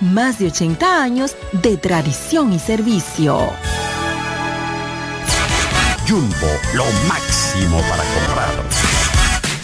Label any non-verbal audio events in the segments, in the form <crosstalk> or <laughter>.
más de 80 años de tradición y servicio. Jumbo, lo máximo para comprar.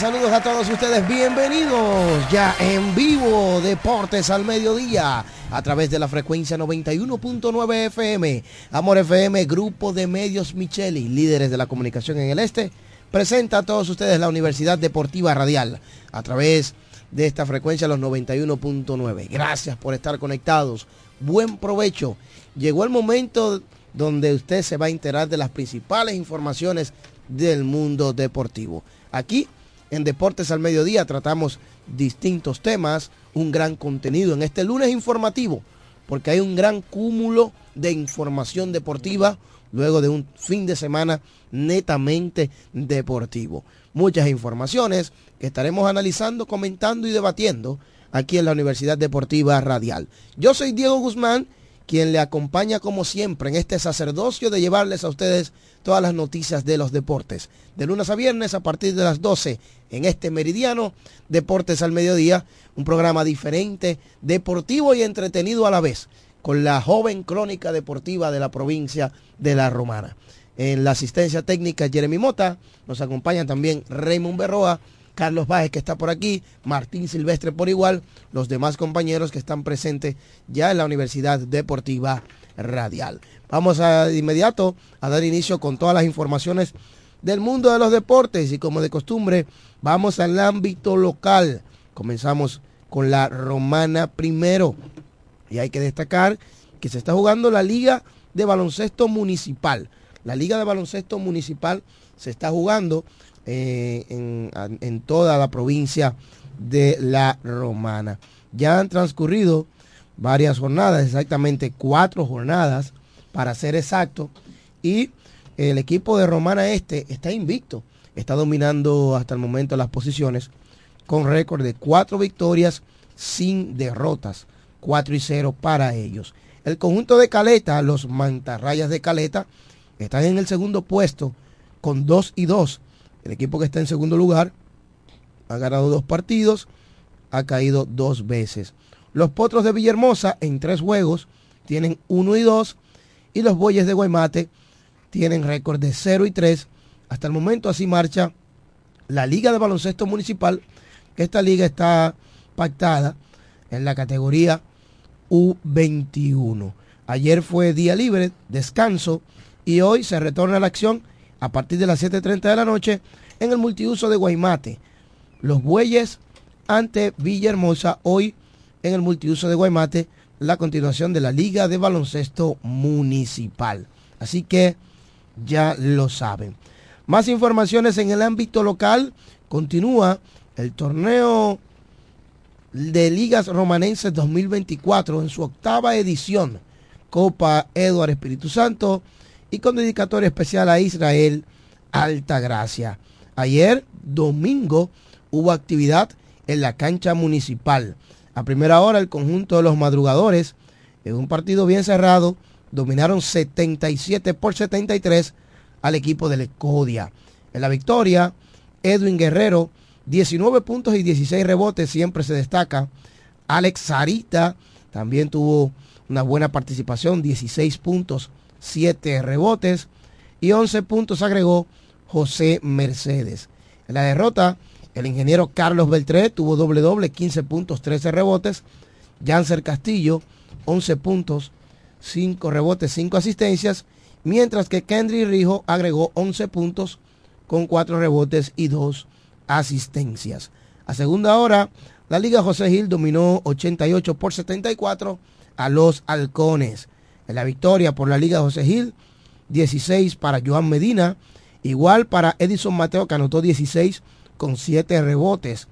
Saludos a todos ustedes, bienvenidos ya en vivo Deportes al Mediodía a través de la frecuencia 91.9 FM, Amor FM, Grupo de Medios Micheli, líderes de la comunicación en el este, presenta a todos ustedes la Universidad Deportiva Radial a través de esta frecuencia los 91.9. Gracias por estar conectados, buen provecho. Llegó el momento donde usted se va a enterar de las principales informaciones del mundo deportivo. Aquí en Deportes al Mediodía tratamos distintos temas, un gran contenido en este lunes informativo, porque hay un gran cúmulo de información deportiva luego de un fin de semana netamente deportivo. Muchas informaciones que estaremos analizando, comentando y debatiendo aquí en la Universidad Deportiva Radial. Yo soy Diego Guzmán quien le acompaña como siempre en este sacerdocio de llevarles a ustedes todas las noticias de los deportes. De lunes a viernes a partir de las 12 en este meridiano, Deportes al Mediodía, un programa diferente, deportivo y entretenido a la vez, con la joven crónica deportiva de la provincia de La Romana. En la asistencia técnica Jeremy Mota, nos acompaña también Raymond Berroa, Carlos Báez que está por aquí, Martín Silvestre por igual, los demás compañeros que están presentes ya en la Universidad Deportiva Radial. Vamos a, de inmediato a dar inicio con todas las informaciones del mundo de los deportes y como de costumbre vamos al ámbito local. Comenzamos con la Romana primero y hay que destacar que se está jugando la Liga de Baloncesto Municipal. La Liga de Baloncesto Municipal se está jugando eh, en, toda la provincia de La Romana. Ya han transcurrido varias jornadas, exactamente cuatro jornadas para ser exacto, y el equipo de Romana Este está invicto, está dominando hasta el momento las posiciones con récord de cuatro victorias sin derrotas, 4 y 0 para ellos. El conjunto de Caleta, los mantarrayas de Caleta, están en el segundo puesto con 2 y 2 el equipo que está en segundo lugar ha ganado dos partidos, ha caído dos veces. Los Potros de Villahermosa en tres juegos tienen uno y dos y los Bueyes de Guaymate tienen récord de 0 y 3. Hasta el momento así marcha la Liga de Baloncesto Municipal. Esta liga está pactada en la categoría U21. Ayer fue día libre, descanso, y hoy se retorna a la acción a partir de las 7.30 de la noche en el multiuso de Guaymate. Los bueyes ante Villahermosa hoy en el multiuso de Guaymate la continuación de la Liga de Baloncesto Municipal. Así que ya lo saben. Más informaciones en el ámbito local. Continúa el torneo de Ligas Romanenses 2024 en su octava edición. Copa Eduardo Espíritu Santo y con dedicatoria especial a Israel Altagracia. Ayer, domingo, hubo actividad en la cancha municipal. A primera hora, el conjunto de los madrugadores, en un partido bien cerrado, dominaron 77 por 73 al equipo de Lecodia. En la victoria, Edwin Guerrero, 19 puntos y 16 rebotes, siempre se destaca. Alex Sarita también tuvo una buena participación, 16 puntos 7 rebotes y 11 puntos agregó José Mercedes. En la derrota, el ingeniero Carlos Beltré tuvo doble doble, 15 puntos, 13 rebotes. Janser Castillo, 11 puntos, 5 rebotes, 5 asistencias. Mientras que Kendry Rijo agregó 11 puntos con 4 rebotes y 2 asistencias. A segunda hora, la Liga José Gil dominó 88 por 74 a los Halcones. La victoria por la Liga José Gil, 16 para Joan Medina, igual para Edison Mateo que anotó 16 con 7 rebotes,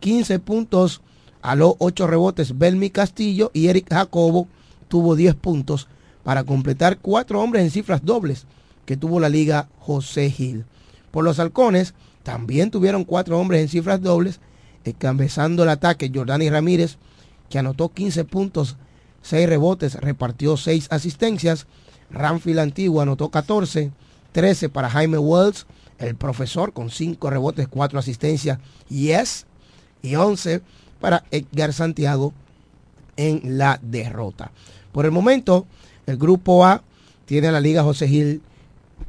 15 puntos a los 8 rebotes Belmi Castillo y Eric Jacobo tuvo 10 puntos para completar 4 hombres en cifras dobles que tuvo la Liga José Gil. Por los halcones también tuvieron 4 hombres en cifras dobles, encabezando el ataque Jordani Ramírez que anotó 15 puntos 6 rebotes, repartió 6 asistencias. Ramfield Antiguo anotó 14, 13 para Jaime Wells, el profesor con 5 rebotes, 4 asistencias, yes, y 11 para Edgar Santiago en la derrota. Por el momento, el grupo A tiene a la Liga José Gil,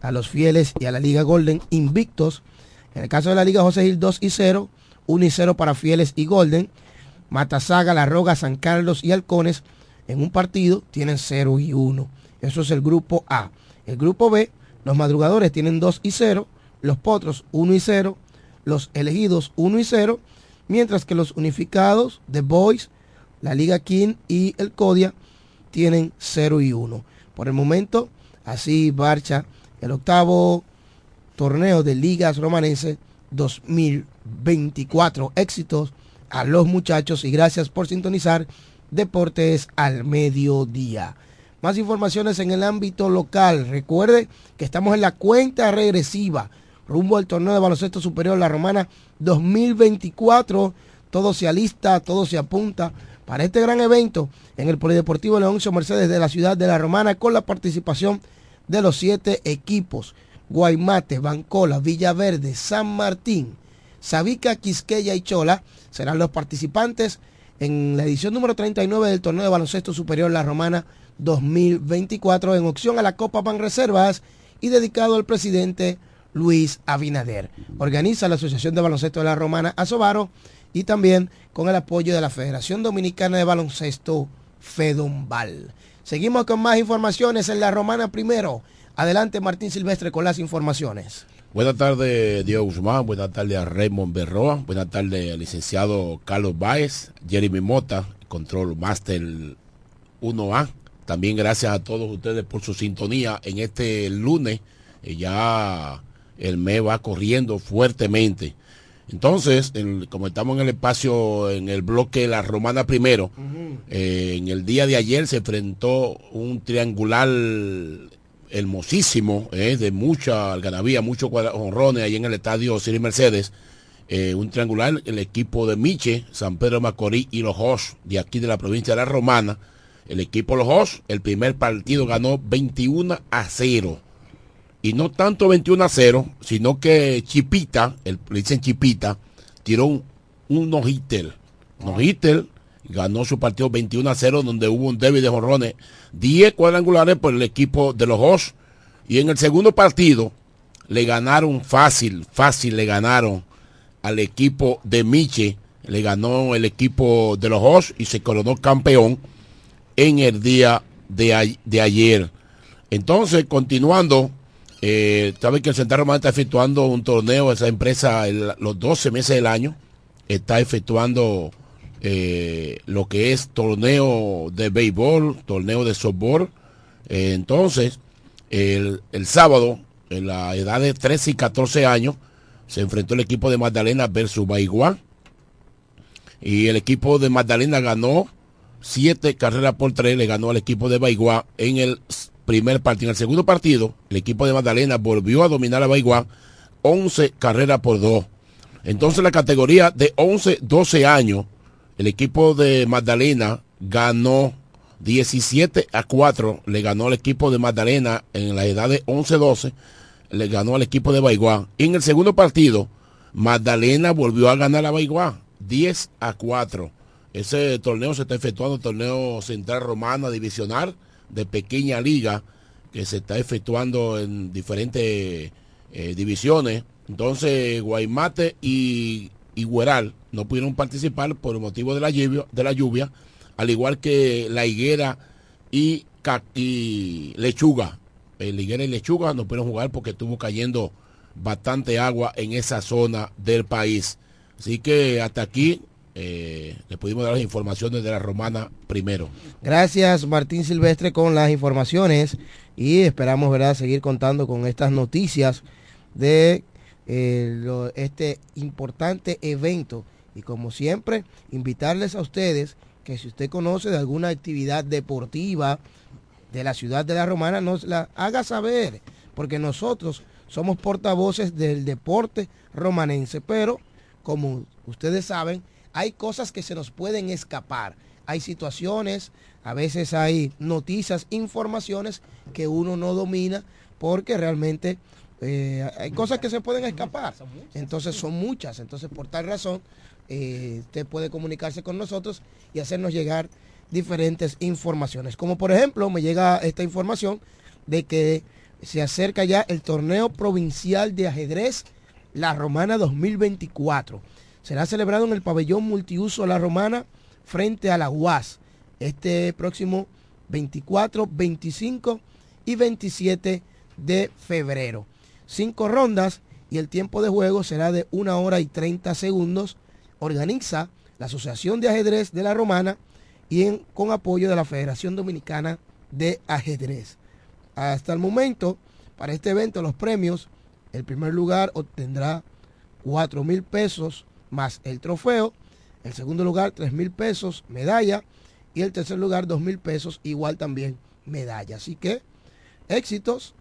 a los fieles y a la Liga Golden invictos En el caso de la Liga José Gil 2 y 0, 1 y 0 para Fieles y Golden. Matasaga, La Roga, San Carlos y Halcones en un partido tienen 0 y 1. Eso es el grupo A. El grupo B, los madrugadores tienen 2 y 0, los potros 1 y 0, los elegidos 1 y 0, mientras que los unificados, The Boys, la Liga King y el Codia tienen 0 y 1. Por el momento, así marcha el octavo torneo de ligas romanenses 2024. Éxitos a los muchachos y gracias por sintonizar Deportes al Mediodía. Más informaciones en el ámbito local. Recuerde que estamos en la cuenta regresiva rumbo al torneo de baloncesto superior La Romana 2024. Todo se alista, todo se apunta para este gran evento en el Polideportivo Leoncio Mercedes de la ciudad de La Romana con la participación de los siete equipos. Guaymate, Bancola, Villaverde, San Martín, Sabica, Quisqueya y Chola serán los participantes en la edición número 39 del torneo de baloncesto superior La Romana 2024 en opción a la Copa Pan Reservas y dedicado al presidente Luis Abinader. Organiza la Asociación de Baloncesto de la Romana Asobaro y también con el apoyo de la Federación Dominicana de Baloncesto Fedombal. Seguimos con más informaciones en la Romana primero. Adelante Martín Silvestre con las informaciones. Buenas tardes, Diego Guzmán. Buenas tardes a Raymond Berroa. Buenas tardes al licenciado Carlos Báez, Jeremy Mota, Control Master 1A. También gracias a todos ustedes por su sintonía en este lunes. Eh, ya el mes va corriendo fuertemente. Entonces, como estamos en el espacio, en el bloque La Romana primero, eh, en el día de ayer se enfrentó un triangular hermosísimo, eh, de mucha algarabía, muchos honrones ahí en el estadio Siri Mercedes. Eh, un triangular, el equipo de Miche, San Pedro Macorís y los Jos de aquí de la provincia de La Romana. El equipo Los Jos, el primer partido ganó 21 a 0. Y no tanto 21 a 0, sino que Chipita, el, le dicen Chipita, tiró un, un no-hitter. No-hitter ganó su partido 21 a 0 donde hubo un débil de jorrones, 10 cuadrangulares por el equipo de los Hoss y en el segundo partido le ganaron fácil, fácil le ganaron al equipo de Miche, le ganó el equipo de los Hoss y se coronó campeón en el día de, de ayer. Entonces, continuando, eh, sabe que el Central Romano está efectuando un torneo, esa empresa los 12 meses del año está efectuando eh, lo que es torneo de béisbol, torneo de softball. Eh, entonces, el, sábado, en la edad de 13 y 14 años, se enfrentó el equipo de Magdalena versus Baiguá. Y el equipo de Magdalena ganó siete carreras por tres, le ganó al equipo de Baiguá en el primer partido. En el segundo partido, el equipo de Magdalena volvió a dominar a Baiguá 11 carreras por dos. Entonces la categoría de 11, 12 años el equipo de Magdalena ganó 17 a 4, le ganó al equipo de Magdalena en la edad de 11-12, le ganó al equipo de Baiguá. Y en el segundo partido, Magdalena volvió a ganar a Baiguá, 10 a 4. Ese torneo se está efectuando, torneo central romana divisional de pequeña liga, que se está efectuando en diferentes eh, divisiones. Entonces, Guaymate y y Hueral no pudieron participar por el motivo de la lluvia, de la lluvia al igual que la higuera y, lechuga. El higuera y lechuga no pudieron jugar porque estuvo cayendo bastante agua en esa zona del país. Así que hasta aquí eh, le pudimos dar las informaciones de la romana primero. Gracias Martín Silvestre con las informaciones y esperamos ¿verdad? seguir contando con estas noticias de eh, este importante evento. Y como siempre, invitarles a ustedes que si usted conoce de alguna actividad deportiva de la ciudad de la Romana, nos la haga saber, porque nosotros somos portavoces del deporte romanense, pero como ustedes saben, hay cosas que se nos pueden escapar. Hay situaciones, a veces hay noticias, informaciones que uno no domina porque realmente eh, hay cosas que se pueden escapar. Entonces son muchas. Entonces por tal razón eh, usted puede comunicarse con nosotros y hacernos llegar diferentes informaciones. Como por ejemplo me llega esta información de que se acerca ya el torneo provincial de ajedrez La Romana 2024. Será celebrado en el pabellón multiuso La Romana frente a la UAS este próximo 24, 25 y 27 de febrero. Cinco rondas y el tiempo de juego será de una hora y 30 segundos. Organiza la Asociación de Ajedrez de la Romana y con apoyo de la Federación Dominicana de Ajedrez. Hasta el momento, para este evento, los premios, el primer lugar obtendrá 4 mil pesos más el trofeo, el segundo lugar 3 mil pesos, medalla, y el tercer lugar 2 mil pesos, igual también medalla. Así que éxitos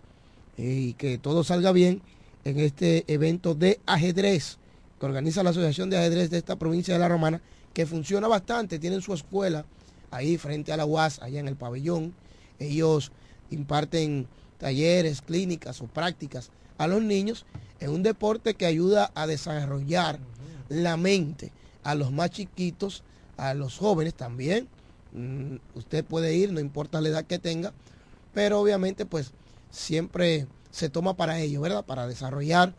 y que todo salga bien en este evento de ajedrez que organiza la Asociación de Ajedrez de esta provincia de La Romana, que funciona bastante, tienen su escuela ahí frente a la UAS, allá en el pabellón. Ellos imparten talleres, clínicas o prácticas a los niños en un deporte que ayuda a desarrollar la mente a los más chiquitos, a los jóvenes también. Mm, usted puede ir, no importa la edad que tenga, pero obviamente pues siempre se toma para ello, ¿verdad? Para desarrollar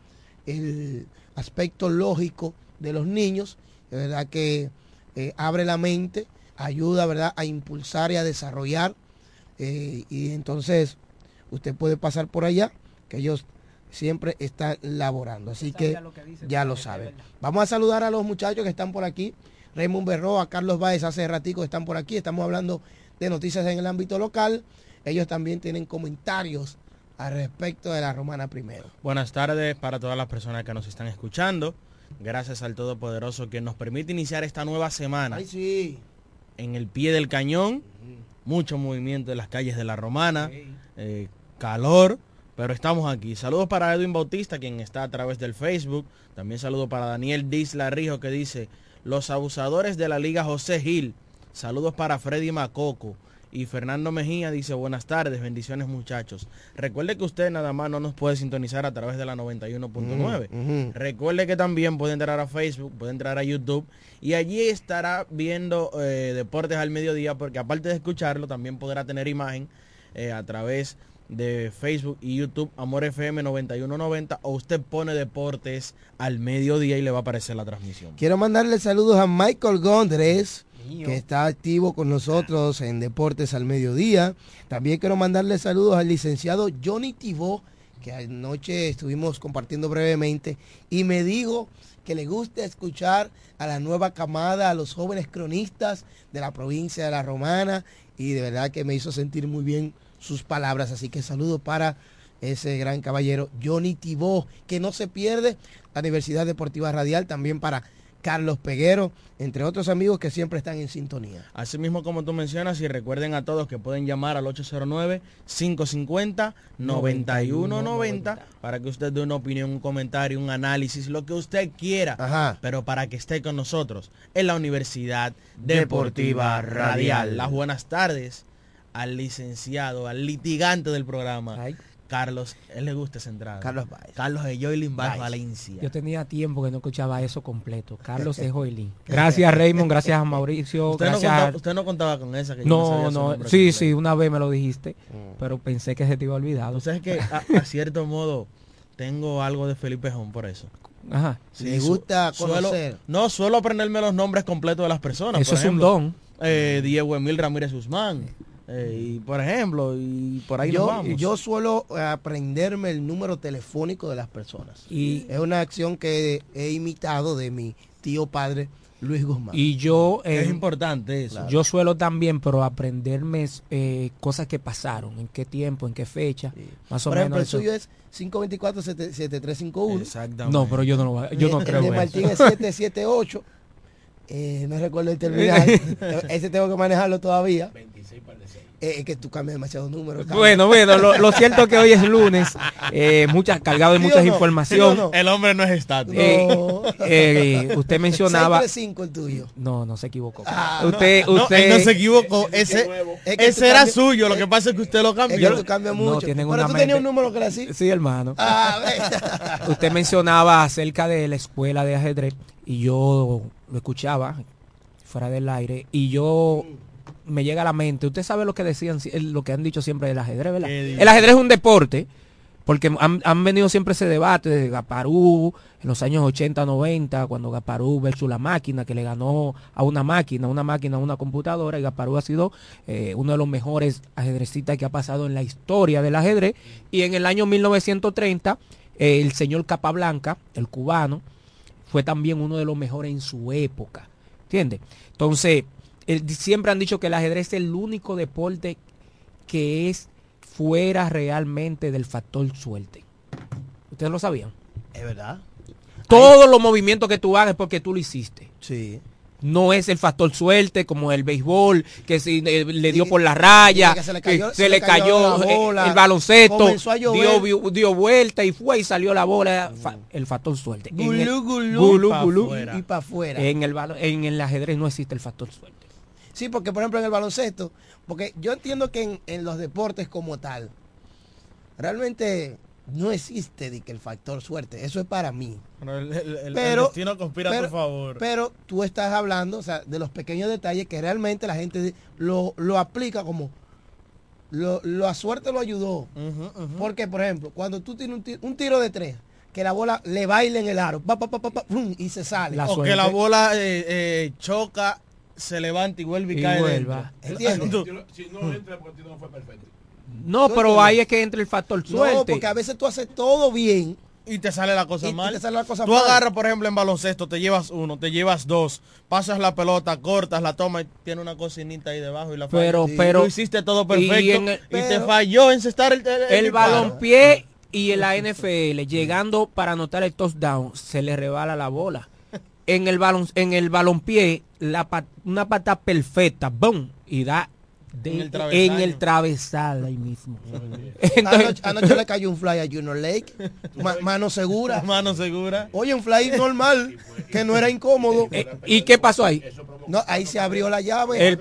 el aspecto lógico de los niños, ¿verdad? Que eh, abre la mente, ayuda, ¿verdad? A impulsar y a desarrollar. Eh, y entonces usted puede pasar por allá, que ellos siempre están laborando. Así que ya lo saben. Vamos a saludar a los muchachos que están por aquí. Raymond Berroa, Carlos Báez hace ratico están por aquí. Estamos hablando de noticias en el ámbito local. Ellos también tienen comentarios al respecto de la Romana primero. Buenas tardes para todas las personas que nos están escuchando. Gracias al Todopoderoso que nos permite iniciar esta nueva semana. Ay, sí. En el pie del cañón, mucho movimiento en las calles de la Romana, eh, calor, pero estamos aquí. Saludos para Edwin Bautista, quien está a través del Facebook. También saludo para Daniel Disla Rijo, que dice, los abusadores de la Liga José Gil. Saludos para Freddy Macoco. Y Fernando Mejía dice, buenas tardes, bendiciones muchachos. Recuerde que usted nada más no nos puede sintonizar a través de la 91.9. Recuerde que también puede entrar a Facebook, puede entrar a YouTube y allí estará viendo eh, Deportes al Mediodía porque aparte de escucharlo también podrá tener imagen eh, a través de Facebook y YouTube Amor FM 9190 o usted pone Deportes al Mediodía y le va a aparecer la transmisión. Quiero mandarle saludos a Michael Gondres que está activo con nosotros en Deportes al Mediodía. También quiero mandarle saludos al licenciado Johnny Tibó, que anoche estuvimos compartiendo brevemente, y me dijo que le gusta escuchar a la nueva camada, a los jóvenes cronistas de la provincia de La Romana, y de verdad que me hizo sentir muy bien sus palabras. Así que saludo para ese gran caballero Johnny Tibó, que no se pierde la Universidad Deportiva Radial, también para Carlos Peguero, entre otros amigos que siempre están en sintonía. Así mismo como tú mencionas, y recuerden a todos que pueden llamar al 809-550-9190 para que usted dé una opinión, un comentario, un análisis, lo que usted quiera, pero para que esté con nosotros en la Universidad Deportiva, Radial. Las buenas tardes al licenciado, al litigante del programa. Carlos, él le gusta esa entrada. Carlos Baez. Carlos de Joylin Baez Valencia. Yo tenía tiempo que no escuchaba eso completo. Carlos de <laughs> Joylin. <laughs> Gracias Raymond, gracias a Mauricio. ¿Usted, gracias no contaba, usted no contaba con esa que No, yo no, no sí, sí, una vez me lo dijiste, mm. pero pensé que se te iba olvidado. Usted es que <laughs> a, cierto modo tengo algo de Felipe Jón por eso. Ajá. Sí, Me gusta conocer. no, suelo aprenderme los nombres completos de las personas. Eso es un don. Eh, Diego Emil Ramírez Guzmán. Eh, y por ejemplo, y por ahí yo, vamos. Yo suelo aprenderme el número telefónico de las personas. Y es una acción que he imitado de mi tío padre Luis Guzmán. Y yo... es importante eso. Yo suelo también, pero aprenderme eh, cosas que pasaron, en qué tiempo, en qué fecha, más o Por ejemplo, el suyo es 524-7351. Exactamente. No, pero yo no, yo no creo El de Martín es 778. <laughs> Eh, no recuerdo el terminal. <laughs> Ese tengo que manejarlo todavía. 26 para eh, es que tú cambias demasiado números. Bueno, bueno, lo, cierto es que hoy es lunes, eh, muchas, cargado de mucha información. El hombre no es estático. Eh, usted mencionaba... el tuyo. No, no se equivocó. Ah, usted, no, usted... no, se equivocó. Ese, ese era suyo, lo que pasa es que usted lo cambió. Es que tú cambias mucho. Pero tú tenías un número que era así. Sí, hermano. Ah, <laughs> usted mencionaba acerca de la escuela de ajedrez y yo lo escuchaba fuera del aire y yo me llega a la mente, usted sabe lo que decían, lo que han dicho siempre del ajedrez, ¿verdad? El ajedrez es un deporte porque han, han venido siempre ese debate de Gaparú en los años 80, 90, cuando Gaparú versus la máquina, que le ganó a una máquina, una máquina, a una computadora, y Gaparú ha sido eh, uno de los mejores ajedrecistas que ha pasado en la historia del ajedrez. Y en el año 1930, eh, el señor Capablanca, el cubano, fue también uno de los mejores en su época. ¿Entiendes? Entonces, el- siempre han dicho que el ajedrez es el único deporte que es fuera realmente del factor suerte. ¿Ustedes lo sabían? Es verdad. Todos los movimientos que tú hagas es porque tú lo hiciste. Sí. No es el factor suerte como el béisbol, que si eh, le dio por la raya, que se le que cayó- se le cayó, la eh, bola, el baloncesto, dio, dio vuelta y fue y salió la bola, fa- el factor suerte. Gulú, gulú, gulú, pa' gulú. fuera. y pa' afuera. En el, en el ajedrez no existe el factor suerte. Sí, porque por ejemplo en el baloncesto, porque yo entiendo que en, en los deportes como tal, realmente no existe de que el factor suerte, eso es para mí. Pero el, el- el- el Pero- destino conspira a pero- tu favor. Pero tú estás hablando, o sea, de los pequeños detalles que realmente la gente lo, lo aplica como lo, lo a suerte lo ayudó. Porque, por ejemplo, cuando tú tienes un tiro, un tiro de tres, que la bola le baile en el aro, pa, pa, pa, pa, pa, pum, y se sale. o que la bola eh, eh, choca, se levanta y vuelve y, Y cae vuelva. dentro. Si no entra porque no fue perfecto. No, ¿Tú pero ahí es que entra el factor suerte. No, porque a veces tú haces todo bien. y te sale la cosa Y- y mal. te sale la cosa Tú mal. agarras, por ejemplo, en baloncesto, te llevas uno, te llevas dos, pasas la pelota, cortas, la tomas y tiene una cocinita ahí debajo y la fallas. Pero- Sí. pero- Tú hiciste todo y perfecto y, en el- te pero- falló encestar el, el, el y en la NFL llegando para anotar el touchdown se le rebala la bola. En el balon, en el balompié la una pata perfecta, boom, y da de- En el en travesaño. el travesal ahí mismo. Anoche, anoche le cayó un fly a Junior Lake, ma- mano segura. <laughs> Mano segura. Oye, un fly normal, que no era incómodo. Eh, ¿Y qué pasó ahí? No, ahí se abrió la llave. El,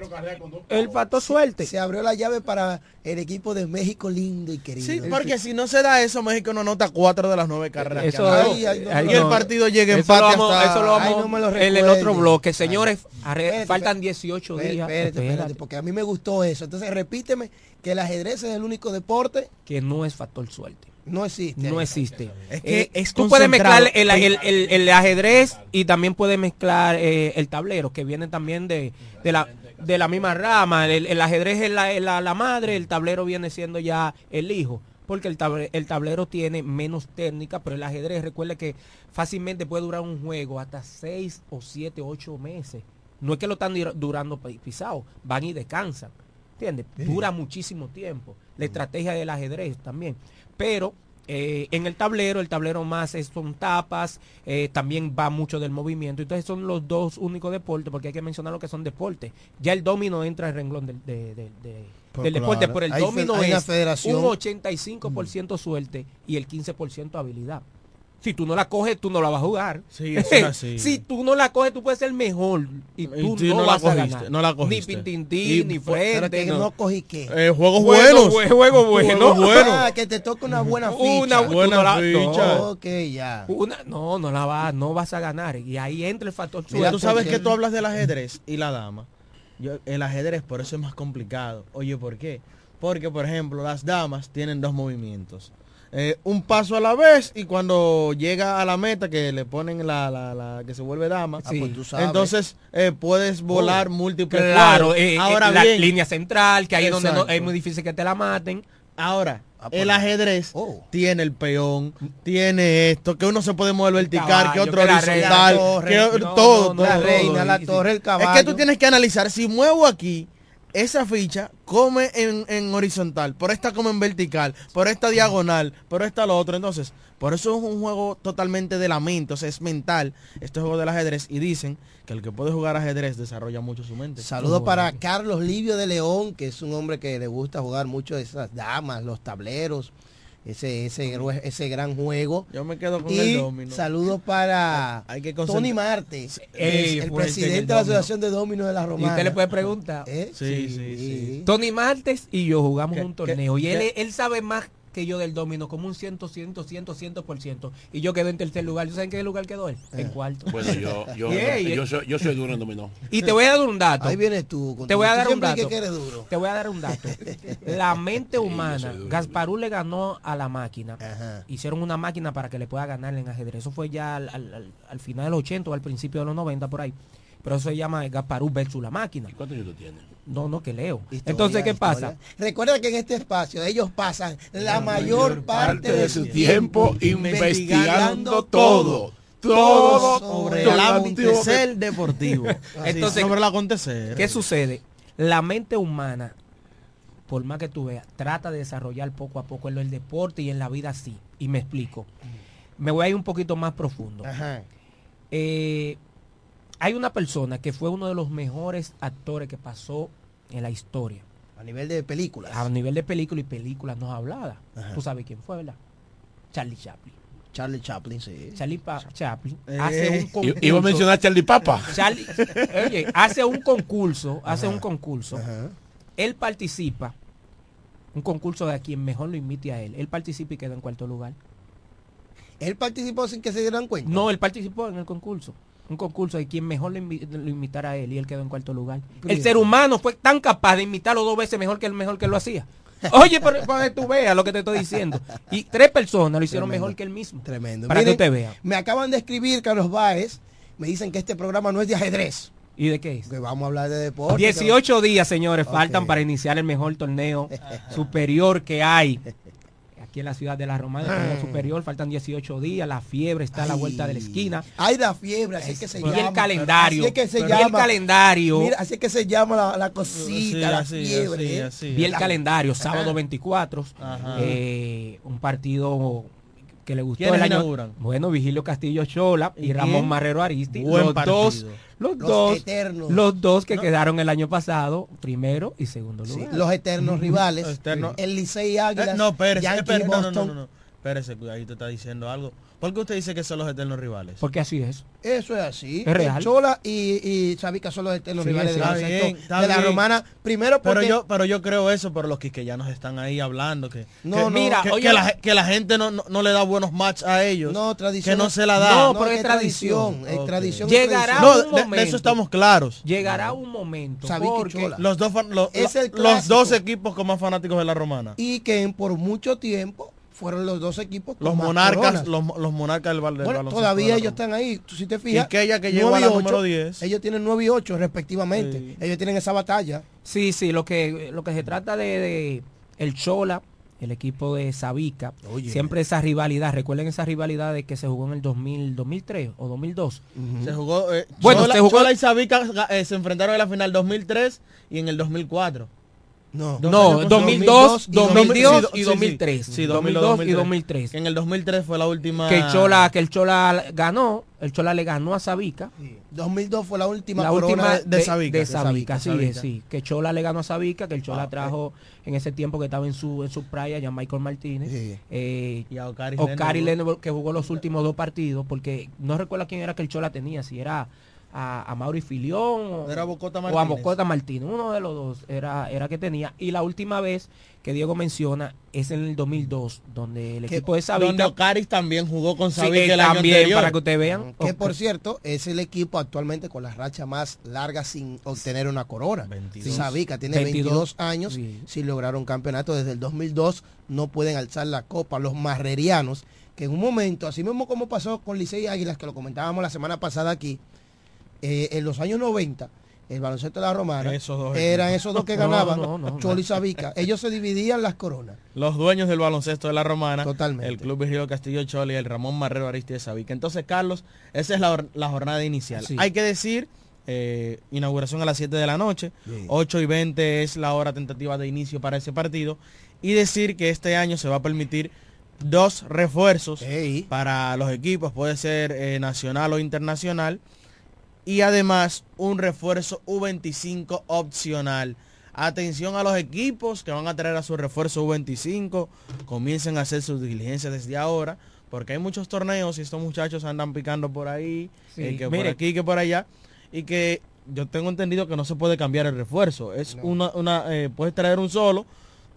el factor suerte. Se abrió la llave para el equipo de México lindo y querido. Sí, porque si no se da eso, México no anota cuatro de las nueve carreras. Eso. Ay, ay, no, ay, y el no. partido llega Eso empate lo vamos, hasta... eso lo vamos Ay, no me lo en el otro bloque. Señores, Espérate, faltan espérate. 18 Espérate, días. espérate, espérate, Espérate, porque a mí me gustó eso. Entonces, repíteme que el ajedrez es el único deporte, que no es factor suerte. no existe. No existe. Es que Eh, es tú puedes mezclar el, el- el- el ajedrez y también puedes mezclar eh, el tablero, que viene también de, de la, de la misma rama. El, el ajedrez es la, la- la madre, el tablero viene siendo ya el hijo. Porque el tablero, el tablero tiene menos técnica, pero el ajedrez, recuerde que fácilmente puede durar un juego hasta 6 o 7, 8 meses. No es que lo están durando pi- pisado, van y descansan. ¿Entiendes? Dura muchísimo tiempo. La estrategia del ajedrez también. Pero eh, en el tablero, el tablero más es- son tapas, eh, también va mucho del movimiento. Entonces son los dos únicos deportes, porque hay que mencionar lo que son deportes. Ya el domino entra en el renglón del, de- de- de- Pues del deporte, pero el Hay domino es un 85% suerte y el 15% habilidad. Si tú no la coges, tú no la vas a jugar. Sí, eso es así. <laughs> si tú no la coges, tú puedes ser mejor y tú tú no, no la vas a cogiste, ganar. no la Ni cogiste. Pintintín, Y ni fue- Pero frente. que no, no. cogí qué. Eh, juegos Juego buenos. bue- juego bueno. Juegos buenos. Ah, que te toque una buena ficha. Una Buena no la- ficha. no. Ok, ya. Una- no, no la vas, no vas a ganar. Y ahí entra el factor Mira, tú sabes que tú hablas del ajedrez y la dama. Yo, el ajedrez por eso es más complicado. Oye, ¿por qué? Porque, por ejemplo, las damas tienen dos movimientos. Eh, un paso a la vez y cuando llega a la meta que le ponen la, la, la- que se vuelve dama, Ah, pues tú sabes. entonces eh, puedes volar múltiples Claro, cuadros. eh, eh, Ahora la bien, línea central, que ahí es donde no- es muy difícil que te la maten. ahora Ah, pues, el ajedrez oh. tiene el peón, tiene esto, que uno se puede mover vertical, caballo, que otro que la horizontal, torre, que no, todo, no, no, la todo, reina, todo. la torre, el Es caballo. que tú tienes que analizar, si muevo aquí, esa ficha come en, en horizontal, por esta come en vertical, por esta diagonal, por esta lo otro. Entonces, por eso es un juego totalmente de la mente, o sea, es mental, este juego del ajedrez. Y dicen que el que puede jugar ajedrez desarrolla mucho su mente. Saludos para Carlos Livio de León, que es un hombre que le gusta jugar mucho esas damas, los tableros, ese, ese, ese gran juego. Yo me quedo con el Y domino. saludos para Hay que Tony Marte, Ey, el el presidente de la. Asociación de Dominos de la Y Romana. usted le puede preguntar. ¿Eh? Sí, sí, sí. Tony Martes y yo jugamos ¿Qué- un qué- torneo y él, qué? él sabe más que yo del domino, como un 100, 100, 100, 100%. Y yo quedo en tercer lugar. ¿Yo saben en qué lugar quedó él? En Eh. cuarto. Bueno, yo, yo, <laughs> Yeah, yo, soy, yo soy duro en dominó. Y te voy a dar un dato. Ahí vienes tú. con Te voy a tú dar un dato. que eres duro. Te voy a dar un dato. <laughs> La mente humana, Gasparú le ganó a la máquina. Hicieron una máquina para que le pueda ganar en ajedrez. Eso fue ya al, al- al- al final de los 80 o al principio de los 90 por ahí. Pero eso se llama Gasparú versus la máquina. ¿Cuántos años tú tienes? No, no, que leo. Historia, Entonces, ¿qué historia. pasa? Recuerda que en este espacio ellos pasan la, mayor parte de su tiempo tiempo investigando todo. Todo sobre todo el el acontecer deportivo. <laughs> Entonces, sobre el acontecer. ¿Qué sucede? La mente humana, por más que tú veas, trata de desarrollar poco a poco en del deporte y en la vida así. Y me explico. Me voy a ir un poquito más profundo. Ajá. Eh, hay una persona que fue uno de los mejores actores que pasó en la historia. A nivel de películas. A nivel de película y películas no habladas. Ajá. Tú sabes quién fue, ¿verdad? Charlie Chaplin. Charlie Chaplin, sí. Charlie Pa- Chaplin Eh. hace un concurso. Iba a mencionar a Charlie Papa. Charlie, oye, hace un concurso, hace un concurso. Él participa, un concurso de a quien mejor lo imite a él. Él participa y queda en cuarto lugar. Él participó sin que se dieran cuenta. No, él participó en el concurso. Un concurso de quien mejor lo, invi- lo imitara a él y él quedó en cuarto lugar. Pero El ser humano fue tan capaz de imitarlo dos veces mejor que el mejor que lo hacía. <laughs> Oye, pero para que tú veas lo que te estoy diciendo. Y tres personas lo hicieron Tremendo. mejor que él mismo. Tremendo. Para Miren, que usted vea. Me acaban de escribir Carlos Báez. Me dicen que este programa no es de ajedrez. ¿Y de qué es? Que vamos a hablar de deporte. 18 días, señores, faltan para iniciar el mejor torneo superior que hay. <laughs> Aquí en la ciudad de La Romana, el torneo superior, faltan 18 días, la fiebre está a la vuelta de la esquina. Hay la fiebre, así es que se Y llama. el calendario. Así es que se Y el llama. calendario. Mira, así es que se llama la, la cosita, Sí, la así, fiebre. así, ¿eh? así. Vi el La- calendario, sábado Ajá. 24, Ajá. eh, un partido que le gustó ¿Quiénes el año. inauguran? Bueno, Vigilio Castillo Chola y, ¿Y Ramón? Marrero Aristi. Buen los partido. dos, los, Los dos, eternos. los dos que No. quedaron el año pasado, primero y segundo Sí, lugar. los eternos rivales. El Licey Águilas. Eh, no, espérese, Yankee espérese, no, no, Boston. no, no, no. Espérese, cuidado, ahí te está diciendo algo. ¿Por qué usted dice que son los eternos rivales? Porque así es. Eso es así. Es real. Chola y, y Sabica son los eternos Sí, rivales de, está baloncesto bien, está de la romana. Primero porque Pero yo, pero yo creo eso, pero los quisqueyanos están ahí hablando que, No, que- no, mira, que- la, que la gente no, no, no le da buenos match a ellos. No, tradición. Que no se la da. No, No, pero es tradición. Es tradición. Llegará tradición. No, un de- de, momento. eso estamos claros. Llegará un momento Sabica y porque Chola. Los dos, Es el los dos equipos con más fanáticos de la romana. Y que en- por mucho tiempo fueron los dos equipos con Los más monarcas, los, los monarcas del, del Bueno, baloncesto todavía de la ellos están ahí. Tú, si te fijas. Quisqueya que llegó a nueve la y número ocho, 10. Ellos tienen 9 y 8 respectivamente. Sí. Ellos tienen esa batalla. sí, sí, lo que lo que se trata de, de el Chola, el equipo de Sabica, Oye. siempre esa rivalidad, recuerden esa rivalidad de que se jugó en el 2000, 2003 o 2002. Se jugó, eh, Bueno, Chola, se jugó- Chola y Sabica eh, se enfrentaron en la final 2003 y en el 2004. No. No, años 2002, y 2002 sí, y sí, 2003. Sí, 2002 y 2003. Que en el 2003 fue la última. Que el Chola, que el Chola ganó, el Chola le ganó a Sabica. 2002 fue la última la última de, Sabica, de Sabica, sí, sí. Que Chola le ganó a Sabica, que el Chola Ah, trajo en ese tiempo que estaba en su en su playa ya Michael Martínez. Sí. Eh, Y a Ocari Ocari. Lennon, que jugó los últimos dos partidos, porque no recuerdo quién era que el Chola tenía, si era a, a Mauri Filión o, Era Bocota o a. Bocota Martínez, uno de los dos era, era que tenía. Y la última vez que Diego menciona es en el 2002, donde el Que- equipo de Donde Sabica Ocaris también jugó con sí, Sabica el año también, anterior. para que ustedes vean. Que por cierto es el equipo actualmente con la racha más larga sin obtener una corona. 22. Sabica tiene 22, 22 años sí. sin lograr un campeonato. Desde el 2002 no pueden alzar la copa. Los marrerianos, que en un momento, así mismo como pasó con Licey y Águilas, que lo comentábamos la semana pasada aquí, eh, en los años 90, el baloncesto de la Romana, Esos dos eran equipos. esos dos que <laughs> ganaban, no, no, Cholo no. y Sabica. Ellos se dividían las coronas. Los dueños del baloncesto de la Romana, Totalmente. el Club Virgilio Castillo Choli y el Ramón Marrero Aristide Sabica. Entonces, Carlos, esa es la, la jornada inicial. Sí. Hay que decir, eh, inauguración a las 7 de la noche, Sí. 8 y 20 es la hora tentativa de inicio para ese partido, y decir que este año se va a permitir dos refuerzos Ey. para los equipos, puede ser eh, nacional o internacional, y además un refuerzo U25 opcional. Atención a los equipos que van a traer a su refuerzo U25, comiencen a hacer sus diligencias desde ahora, porque hay muchos torneos y estos muchachos andan picando por ahí, Sí, eh, que por aquí, que por allá, y que yo tengo entendido que no se puede cambiar el refuerzo. Es una, una eh, puedes traer un solo,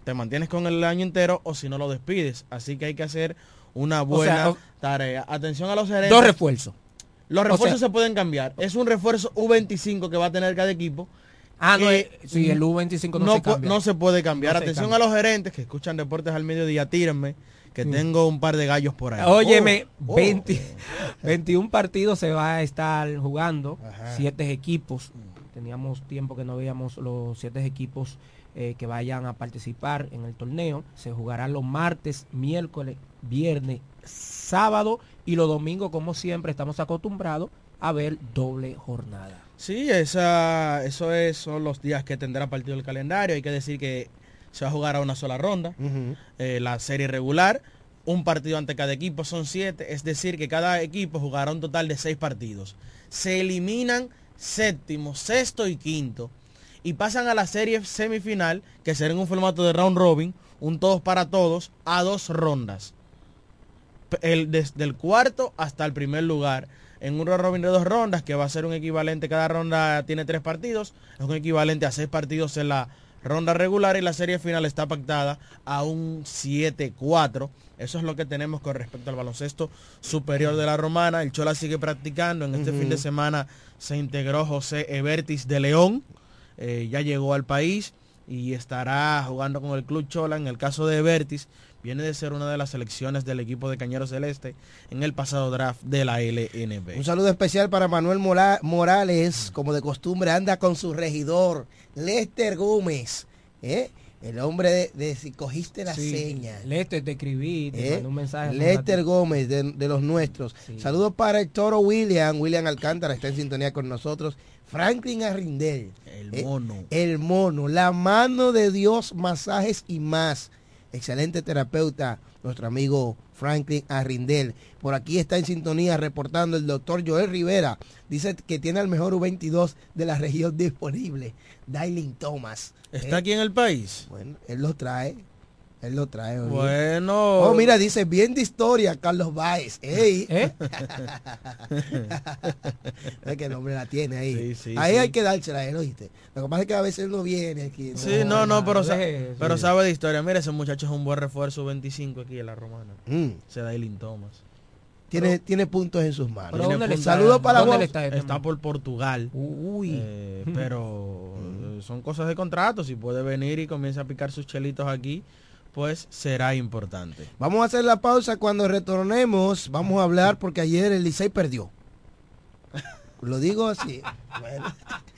te mantienes con el año entero o si no lo despides. Así que hay que hacer una buena sea, tarea. Atención a los gerentes. Dos refuerzos. Los O refuerzos sea- se pueden cambiar. Es un refuerzo U25 que va a tener cada equipo. Ah, no, eh, sí, el U25 no, no, se cambia. no se puede cambiar. No se Atención cambia. a los gerentes que escuchan deportes al mediodía, tírenme, que Mm. tengo un par de gallos por ahí. Óyeme, Oh, oh. 20 21 <laughs> partidos se va a estar jugando, siete equipos. Teníamos tiempo que no veíamos los siete equipos eh, que vayan a participar en el torneo. Se jugarán los martes, miércoles, viernes, sábado y los domingos, como siempre, estamos acostumbrados a ver doble jornada. Sí, esa, eso es, son los días que tendrá partido el calendario. Hay que decir que se va a jugar a una sola ronda. Eh, la serie regular, un partido ante cada equipo, son siete. Es decir, que cada equipo jugará un total de seis partidos. Se eliminan séptimo, sexto y quinto. Y pasan a la serie semifinal, que será en un formato de round robin, un todos para todos, a dos rondas. El, desde el cuarto hasta el primer lugar en un robin de dos rondas, que va a ser un equivalente, cada ronda tiene tres partidos, es un equivalente a seis partidos en la ronda regular y la serie final está pactada a un 7-4. Eso es lo que tenemos con respecto al baloncesto superior de la romana. El Chola sigue practicando. En este fin de semana se integró José Evertis de León. Eh, ya llegó al país y estará jugando con el Club Chola. En el caso de Evertis, viene de ser una de las selecciones del equipo de Cañero Celeste en el pasado draft de la LNB. Un saludo especial para Manuel Morales, como de costumbre anda con su regidor, Lester Gómez, ¿eh? el hombre de, de si cogiste la Sí, seña. Lester, te escribí, te ¿eh? mandé un mensaje. un Lester. Gómez, de, de los nuestros. Saludos para el toro William, William Alcántara está en sintonía con nosotros. Franklin Arrindel. El ¿eh? mono. El mono, la mano de Dios, masajes y más. Excelente terapeuta, nuestro amigo Franklin Arrindel. Por aquí está en sintonía reportando el doctor Joel Rivera. Dice que tiene el mejor U22 de la región disponible. Dailin Thomas. ¿Está ¿eh? aquí en el país? Bueno, él lo trae. Él lo trae. oye. Bueno. Oh, mira, dice, bien de historia, Carlos Báez. Ey. ¿Eh? <laughs> es que el hombre la tiene ahí. Sí, sí, ahí sí. hay que dársela a él, ¿oíste? Lo que pasa es que a veces no viene aquí. Sí, no, no, pero, pero sabe de historia. Mira, ese muchacho es un buen refuerzo 25 aquí en la romana. Mm. Se da Eileen Thomas. Tiene, tiene puntos en sus manos. Tiene puntos. Saludos para ¿Dónde Juan. le está, está por Portugal. Uy. Eh, pero <laughs> eh, son cosas de contrato. Si puede venir y comienza a picar sus chelitos aquí, pues será importante. Vamos a hacer la pausa. Cuando retornemos, vamos a hablar porque ayer el Licey perdió. Lo digo así. Bueno,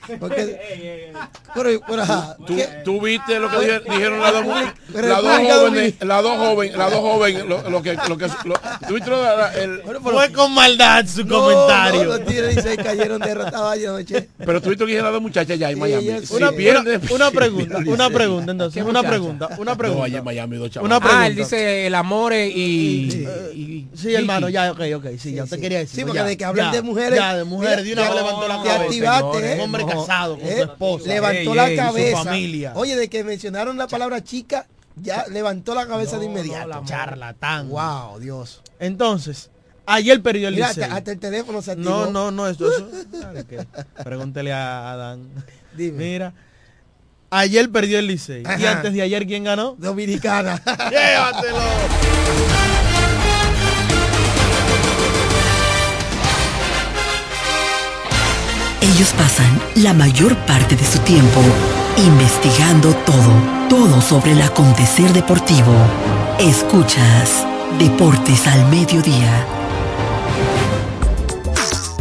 <laughs> porque- pero, pero, ¿Tú, tú viste lo que dije- dijeron las dos, las dos jóvenes, las dos jóvenes, las dos jóvenes, lo, lo que, lo que, lo, ¿tú viste lo el, Fue con maldad su No, comentario. no, los Tigres del Licey cayeron derrotados anoche. pero tú viste lo que dijeron las dos muchachas allá en Sí, Miami. ellas- Si Una, pierden- una- una pregunta, una pregunta, entonces, ¿Qué una pregunta, una No, pregunta. allá en Miami dos chavos. Una pregunta. Ah, él dice el amor y... y- Sí, hermano, ya, ok, ok, sí, ya te quería decir. Sí, porque ya, de que hablan ya, de mujeres. Ya, de mujeres, de una vez levantó la cabeza. Un ¿eh? hombre casado con ¿Eh? su esposa. Levantó la cabeza. familia. Oye, de que mencionaron la palabra chica, ya levantó la cabeza de inmediato. Charlatán. Wow, Dios. Entonces, ayer perdió el Mira, hasta, hasta el teléfono se activó. No, no, no, eso, <laughs> ¿sabe qué? Pregúntele a Adán. Dime. Mira, ayer perdió el Licey. Y antes de ayer, ¿quién ganó? Dominicana. <laughs> ¡Llévatelo! Ellos pasan la mayor parte de su tiempo investigando todo, todo sobre el acontecer deportivo. Escuchas Deportes al Mediodía.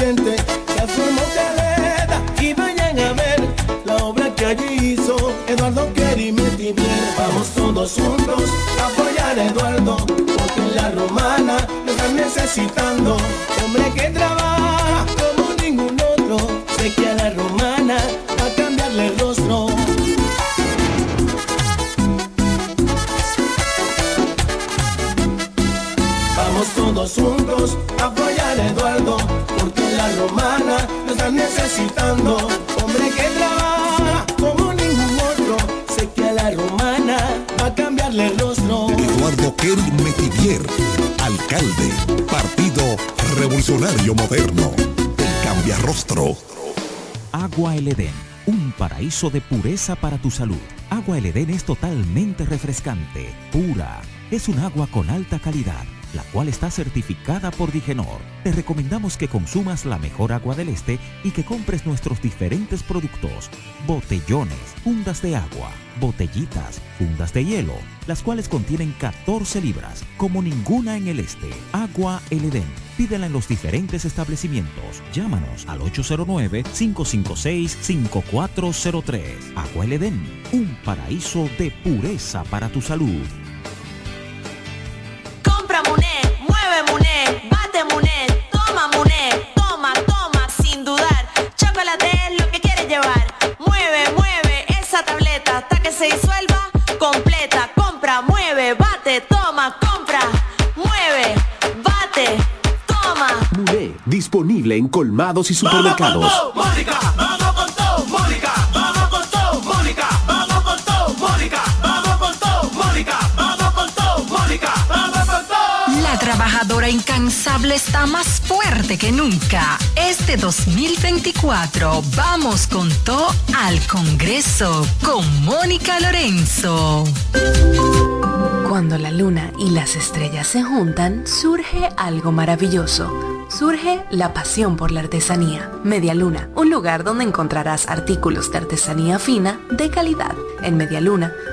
Hombre eficiente, transformó Caleta y vayan a ver la obra que allí hizo Eduardo Querimetti vamos todos juntos a apoyar a Eduardo, porque la romana lo están necesitando. Kerry Metivier, alcalde, Partido Revolucionario Moderno, el cambia rostro. Agua El Edén, un paraíso de pureza para tu salud. Agua El Edén es totalmente refrescante, pura. Es un agua con alta calidad, la cual está certificada por Digenor. Te recomendamos que consumas la mejor agua del este y que compres nuestros diferentes productos. Botellones, fundas de agua, botellitas, fundas de hielo, las cuales contienen 14 libras, como ninguna en el este. Agua El Edén. Pídela en los diferentes establecimientos. Llámanos al 809-556-5403. Agua El Edén, un paraíso de pureza para tu salud. Disponible en colmados y supermercados. Mónica, vamos con todo, Mónica, vamos con todo, Mónica, vamos con todo, Mónica, vamos con todo, Mónica, vamos con todo, Mónica, vamos con todo. La trabajadora incansable está más fuerte que nunca. Este 2024 vamos con todo al Congreso con Mónica Lorenzo. Cuando la luna y las estrellas se juntan, surge algo maravilloso. Surge la pasión por la artesanía. Media Luna, un lugar donde encontrarás artículos de artesanía fina de calidad. En Media Luna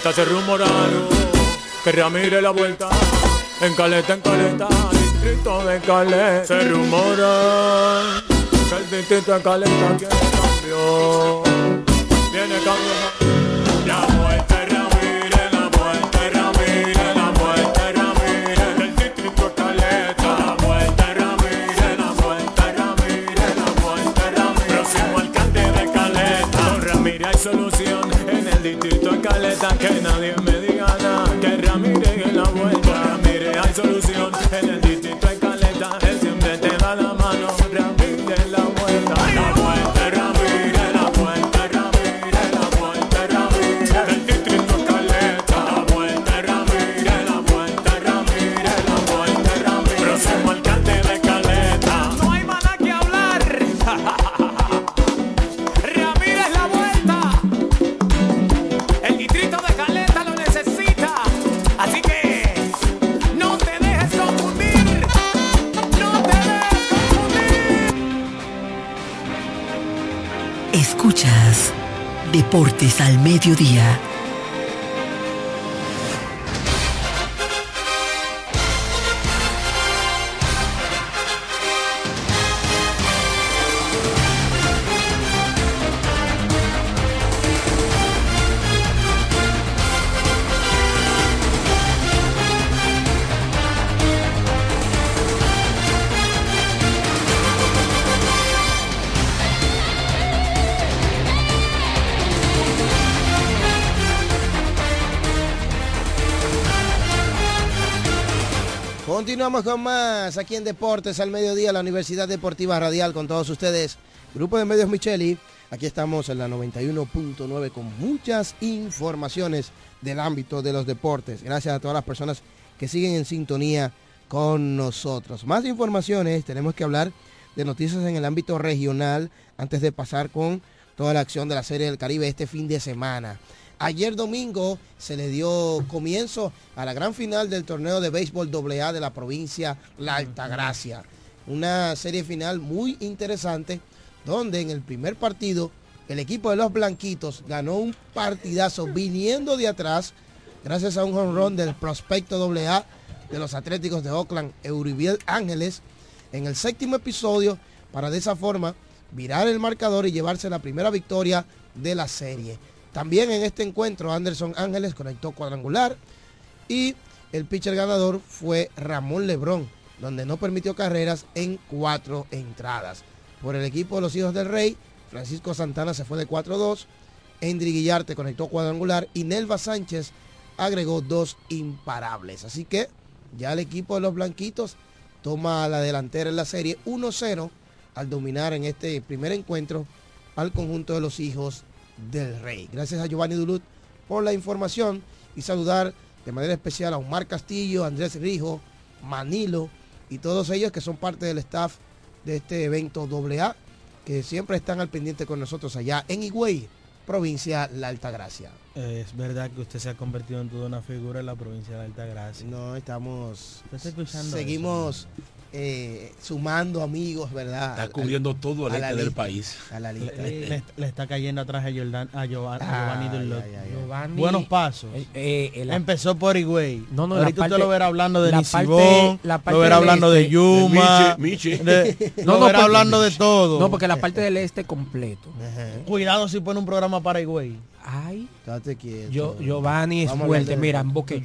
Se rumoraron que Ramírez la vuelta. En Caleta, en Caleta, distrito de Caleta. Se rumora que el distrito de Caleta quiere cambio. Caleta. Que nadie me Deportes al Mediodía. Continuamos con más aquí en Deportes al Mediodía, la Universidad Deportiva Radial con todos ustedes. Grupo de Medios Micheli. Aquí estamos en la 91.9 con muchas informaciones del ámbito de los deportes. Gracias a todas las personas que siguen en sintonía con nosotros. Más informaciones, tenemos que hablar de noticias en el ámbito regional antes de pasar con toda la acción de la Serie del Caribe este fin de semana. Ayer domingo se le dio comienzo a la gran final del torneo de béisbol AA de la provincia La Altagracia. Una serie final muy interesante donde en el primer partido el equipo de los Blanquitos ganó un partidazo viniendo de atrás gracias a un honrón del prospecto AA de los Atléticos de Oakland, Euribiel Ángeles, en el séptimo episodio para de esa forma virar el marcador y llevarse la primera victoria de la serie. También en este encuentro Anderson Ángeles conectó cuadrangular y el pitcher ganador fue Ramón Lebrón, donde no permitió carreras en cuatro entradas. Por el equipo de los Hijos del Rey, Francisco Santana se fue de 4-2, Endry Guillarte conectó cuadrangular y Nelva Sánchez agregó dos imparables. Así que ya el equipo de los Blanquitos toma la delantera en la serie 1-0 al dominar en este primer encuentro al conjunto de los Hijos del Rey. Gracias a Giovanni Dulut por la información y saludar de manera especial a Omar Castillo, Andrés Rijo, Manilo y todos ellos que son parte del staff de este evento AA, que siempre están al pendiente con nosotros allá en Higüey, provincia La Altagracia. Es verdad que usted se ha convertido en toda una figura en la provincia de Altagracia. No, estamos... ¿Usted está escuchando Seguimos eh, sumando amigos, ¿verdad? Está cubriendo todo el a la este del país. A la Le, lista. le- le está cayendo atrás a, Jordan, a, a Giovanni Dulot. ay, ay, ay. Giovanni- Buenos pasos. Eh, eh, Empezó por Higüey. No, no, Ahorita parte- usted lo verá hablando de la Nisibón, lo verá hablando este, de Yuma, de Miche, Miche. de- No, lo no, verá hablando de todo. No, porque la parte del este completo. Cuidado si pone un programa para Higüey. Ay, Estate quieto. yo, Giovanni es Vamos a fuerte. Mira, en Boque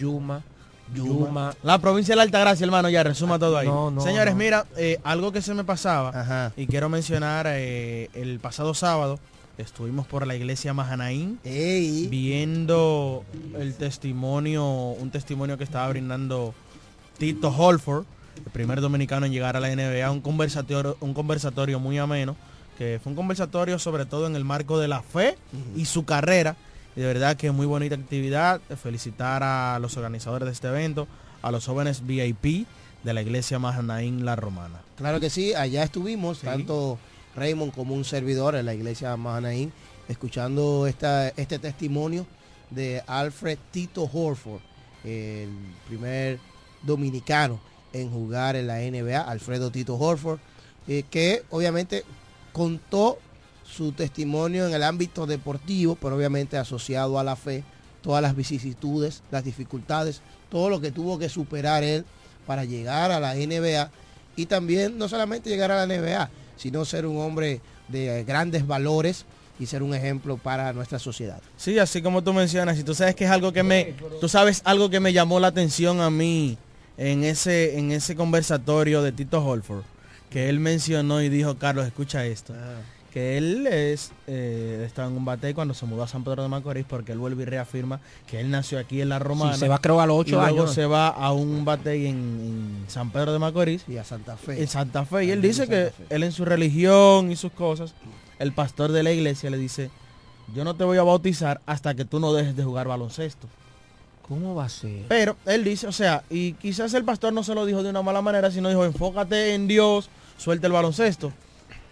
Yuma. La provincia de la Altagracia, hermano, ya resuma todo ahí. No, no, Señores, no. mira, eh, algo que se me pasaba Ajá. y quiero mencionar, eh, el pasado sábado estuvimos por la iglesia Mahanaín Ey. viendo el testimonio, un testimonio que estaba brindando Tito Holford, el primer dominicano en llegar a la NBA, un conversatorio, un conversatorio muy ameno, que fue un conversatorio sobre todo en el marco de la fe y su carrera. Y de verdad que muy bonita actividad. Felicitar a los organizadores de este evento, a los jóvenes VIP de la iglesia Mahanaín La Romana. Claro que sí, allá estuvimos, tanto Raymond como un servidor en la iglesia Mahanaín, escuchando esta, este testimonio de Alfred Tito Horford, el primer dominicano en jugar en la NBA, Alfredo Tito Horford, eh, que obviamente contó su testimonio en el ámbito deportivo, pero obviamente asociado a la fe, todas las vicisitudes, las dificultades, todo lo que tuvo que superar él para llegar a la NBA y también no solamente llegar a la NBA, sino ser un hombre de grandes valores y ser un ejemplo para nuestra sociedad. Sí, así como tú mencionas, y tú sabes que es algo que me, tú sabes algo que me llamó la atención a mí en ese, en ese conversatorio de Tito Holford, que él mencionó y dijo, Carlos, escucha esto, que él es, eh, estaba en un bate cuando se mudó a San Pedro de Macorís, porque él vuelve y reafirma que él nació aquí en La Romana. Sí, se va creo a los y ocho luego años. se va a un bate en, en San Pedro de Macorís. Y a Santa Fe. En Santa Fe. Y él dice que él en su religión y sus cosas, el pastor de la iglesia le dice, yo no te voy a bautizar hasta que tú no dejes de jugar baloncesto. ¿Cómo va a ser? Pero él dice, o sea, y quizás el pastor no se lo dijo de una mala manera, sino dijo, enfócate en Dios, suelta el baloncesto.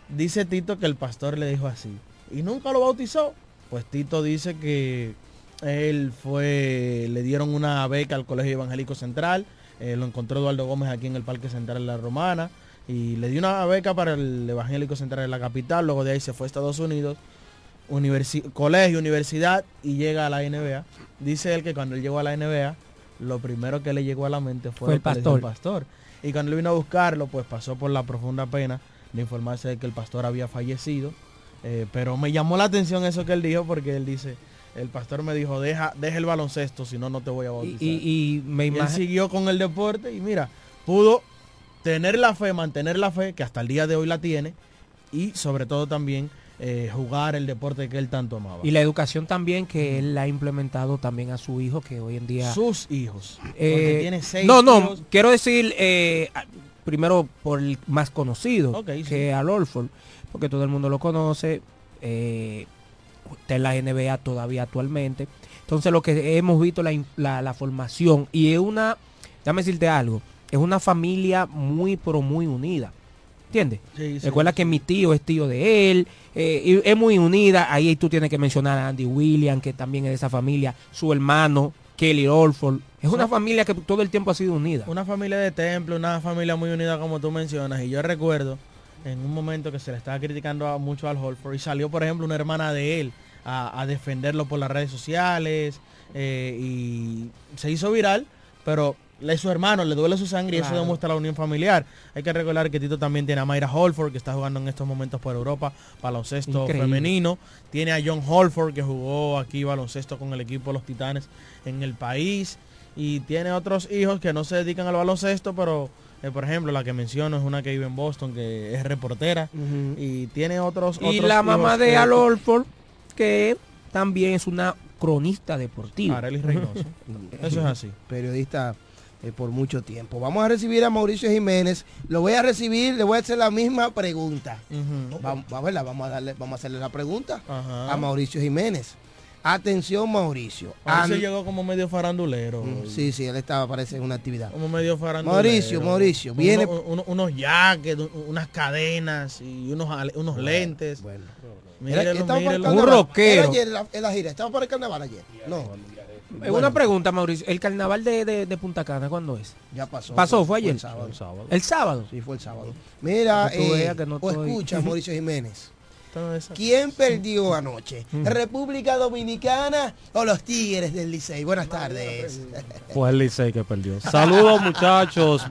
Dice Tito que el pastor le dijo así. Y nunca lo bautizó. Pues Tito dice que él fue, le dieron una beca al Colegio Evangélico Central. eh, lo encontró Eduardo Gómez aquí en el Parque Central de la Romana. Y le dio una beca para el Evangélico Central de la capital. Luego de ahí se fue a Estados Unidos. universi- colegio, universidad y llega a la NBA. Dice él que cuando él llegó a la NBA, lo primero que le llegó a la mente fue, el pastor. el pastor. Y cuando él vino a buscarlo, pues pasó por la profunda pena de informarse de que el pastor había fallecido. Eh, pero me llamó la atención eso que él dijo porque él dice, el pastor me dijo, deja, deja el baloncesto, si no, no te voy a bautizar. y- y me Y él imagino... siguió con el deporte y mira, pudo tener la fe, mantener la fe, que hasta el día de hoy la tiene, y sobre todo también eh, jugar el deporte que él tanto amaba. Y la educación también que él ha implementado también a su hijo, que hoy en día... Sus hijos. Eh, porque tiene seis no, no, hijos. quiero decir, eh, primero por el más conocido, Ok, sí. que al Olford, porque todo el mundo lo conoce, eh, está en la NBA todavía actualmente. Entonces lo que hemos visto la, la, la formación, y es una, déjame decirte algo, es una familia muy, pero muy unida. ¿Entiendes? Sí, sí, Recuerda que mi tío es tío de él, eh, y es muy unida. Ahí tú tienes que mencionar a Andy Williams, que también es de esa familia, su hermano, Kelly Orford. Es una familia que todo el tiempo ha sido unida. Una familia de templo, una familia muy unida como tú mencionas. Y yo recuerdo en un momento que se le estaba criticando mucho al Holford y salió, por ejemplo, una hermana de él a, a defenderlo por las redes sociales eh, y se hizo viral, pero le su hermano, le duele su sangre y eso demuestra la unión familiar. Hay que recordar que Tito también tiene a Mayra Holford, que está jugando en estos momentos por Europa, baloncesto Increíble. femenino. Tiene a John Holford, que jugó aquí baloncesto con el equipo de los Titanes en el país. Y tiene otros hijos que no se dedican al baloncesto, pero eh, por ejemplo la que menciono es una que vive en Boston, que es reportera. Y tiene otros... Y otros la mamá de que- Al Orford, que también es una cronista deportiva. Arelis Reynoso. <laughs> Eso es así. Periodista eh, por mucho tiempo. Vamos a recibir a Mauricio Jiménez. Lo voy a recibir, le voy a hacer la misma pregunta. vamos, a verla, vamos a darle, vamos a hacerle la pregunta a Mauricio Jiménez. Atención, Mauricio. Mauricio llegó como medio farandulero. Mm, Sí, sí, él estaba, parece, en una actividad. Como medio farandulero. Mauricio, Mauricio, Uno- viene- uno- unos jackets, un- unas cadenas y unos, unos lentes. Era- Mírelo, estaba para el mírelo. carnaval. Era ayer en la, en la gira, estaba para el carnaval ayer. No. Eh, Una pregunta, Mauricio. ¿El carnaval de, de- de Punta Cana cuándo es? Ya pasó. ¿Pasó? ¿Fue Fue ayer? el sábado. El sábado. ¿El sábado? Sí, fue el sábado. Mira, eh, veas que no o estoy- escucha, Mauricio Jiménez. ¿Quién perdió anoche? ¿República Dominicana o los Tigres del Licey? Buenas tardes. <laughs> Fue el Licey que perdió. Saludos muchachos,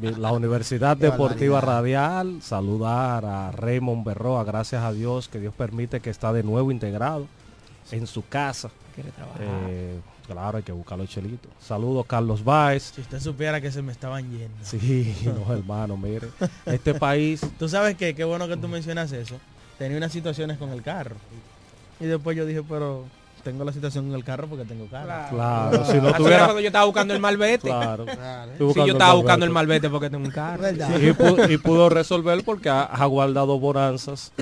la Universidad Deportiva. Radial, saludar a Raymond Berroa, gracias a Dios que Dios permite que está de nuevo integrado en su casa. Quiere trabajar. Eh, claro, hay que buscarlo chelito. Saludos Carlos Báez. Si usted supiera que se me estaban yendo. Sí, <laughs> no hermano, mire. <laughs> Este país Tú sabes que qué bueno que tú mencionas eso. Tenía unas situaciones con el carro. Y después yo dije, pero tengo la situación con el carro porque tengo carro. Claro, si no Así tuviera- era cuando yo estaba buscando el malvete. Claro. Estoy buscando yo estaba buscando el malvete porque tengo un carro. y, pudo, y pudo resolver porque ha, ha guardado bonanzas,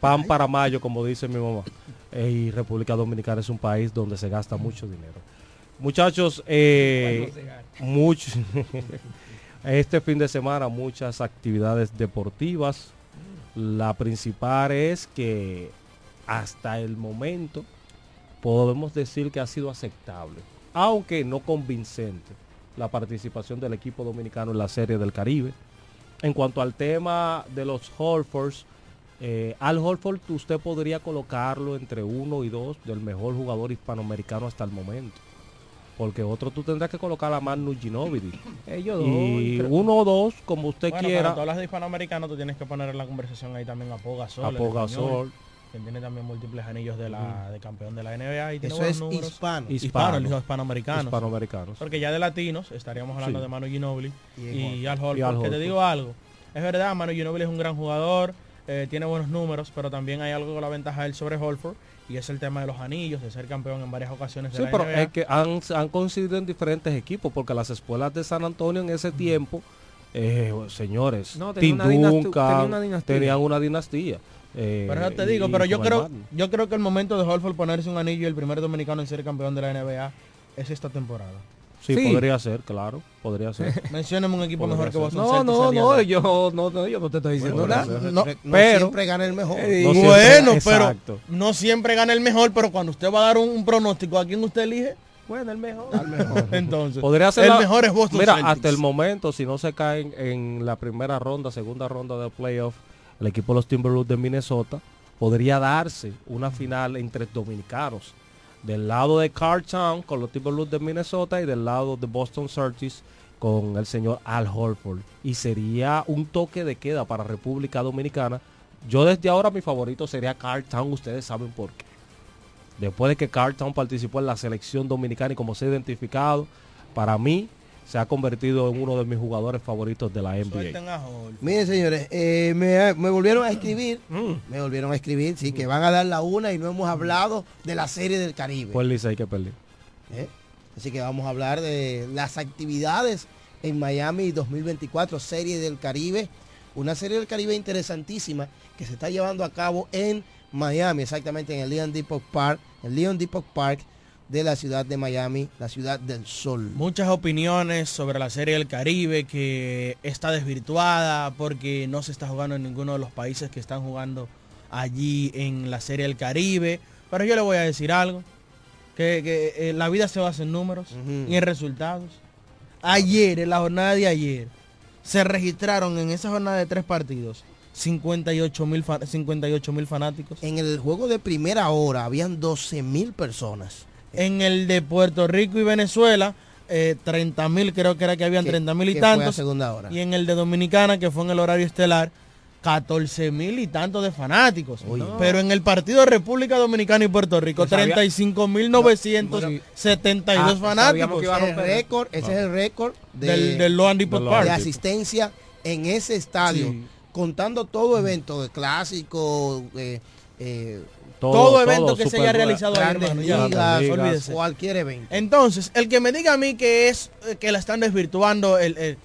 pan para mayo, como dice mi mamá. Eh, y República Dominicana es un país donde se gasta mucho dinero. Muchachos, eh, mucho, <laughs> este fin de semana muchas actividades deportivas. La principal es que hasta el momento podemos decir que ha sido aceptable, aunque no convincente, la participación del equipo dominicano en la Serie del Caribe. En cuanto al tema de los Holfords, eh, Al Holford usted podría colocarlo entre uno y dos del mejor jugador hispanoamericano hasta el momento. Porque otro tú tendrás que colocar a Manu Ginobili. Ellos dos, y creo- uno o dos, como usted Bueno, quiera. Cuando tú hablas de hispanoamericano, tú tienes que poner en la conversación ahí también a Poga Sol. A Pau Gasol. Que tiene también múltiples anillos de la de campeón de la NBA. Y tiene Eso buenos es números. hispano. Hispano, Hispano. hispanoamericanos. Hispanoamericanos. Porque ya de latinos estaríamos hablando Sí. de Manu Ginobili Y y, Al Al Horford. Horford. Al Que te Horford. digo algo. Es verdad, Manu Ginobili es un gran jugador. eh, tiene buenos números, pero también hay algo con la ventaja de él sobre Holford. Y es el tema de los anillos, de ser campeón en varias ocasiones de Sí, la pero NBA. es que han, han coincidido en diferentes equipos, porque las escuelas de San Antonio en ese tiempo, eh, señores, No, tenía una dinastía. tenían una dinastía. eh, Pero eso te digo, pero yo creo, yo creo que el momento de Holford ponerse un anillo y el primer dominicano en ser campeón de la NBA es esta temporada. Sí, Sí. podría ser, claro, podría ser. <laughs> Mencióneme un equipo Podría mejor que. Boston No, no, no, yo no, no, yo no te estoy diciendo Bueno, nada. no, No, no pero siempre gana el mejor. Eh, No bueno, siempre- pero exacto. no siempre gana el mejor, pero cuando usted va a dar un, un pronóstico, ¿a quién usted elige? bueno, el mejor. Al mejor. <laughs> Entonces, Podría ser el la- mejor es Boston Mira, Celtics. hasta el momento, si no se caen en la primera ronda, segunda ronda de playoff, el equipo de los Timberwolves de Minnesota, podría darse una final entre dominicanos. Del lado de Cartown con los Timberwolves de Minnesota y del lado de Boston Celtics con el señor Al Horford. Y sería un toque de queda para República Dominicana. Yo desde ahora mi favorito sería Cartown, ustedes saben por qué. Después de que Cartown participó en la selección dominicana y como se ha identificado, para mí se ha convertido en uno de mis jugadores favoritos de la NBA. Miren, señores, eh, me, me volvieron a escribir, Mm. me volvieron a escribir, sí, que van a dar la una y no hemos hablado de la serie del Caribe. Fue el Licey que perdí. ¿eh? Así que vamos a hablar de las actividades en Miami 2024, Serie del Caribe. Una Serie del Caribe interesantísima que se está llevando a cabo en Miami, exactamente en el Leon Depot Park, el Leon Depot Park, de la ciudad de Miami, la ciudad del sol. Muchas opiniones sobre la Serie del Caribe que está desvirtuada porque no se está jugando en ninguno de los países que están jugando allí en la Serie del Caribe. Pero yo le voy a decir algo, que, que, eh, la vida se basa en números y en resultados. Ayer, en la jornada de ayer, se registraron en esa jornada de tres partidos 58 mil 58 mil fanáticos. En el juego de primera hora habían 12 mil personas. En el de Puerto Rico y Venezuela, eh, 30 mil, creo que era que habían Que- 30 mil y tantos. segunda hora. Y en el de Dominicana, que fue en el horario estelar, 14 mil y tantos de fanáticos. Pero en el partido de República Dominicana y Puerto Rico, Que sabía- 35 mil 972 Ah, fanáticos. Ese es el récord, ese es el récord de, Del- del Loan Depot de Park. asistencia en ese estadio, Sí. contando todo evento de clásico, eh, eh, Todo, evento que se haya realizado ahí, grandes hermano, ya. ligas, Olvídese. cualquier evento. Entonces, el que me diga a mí que es eh, que la están desvirtuando, el, el-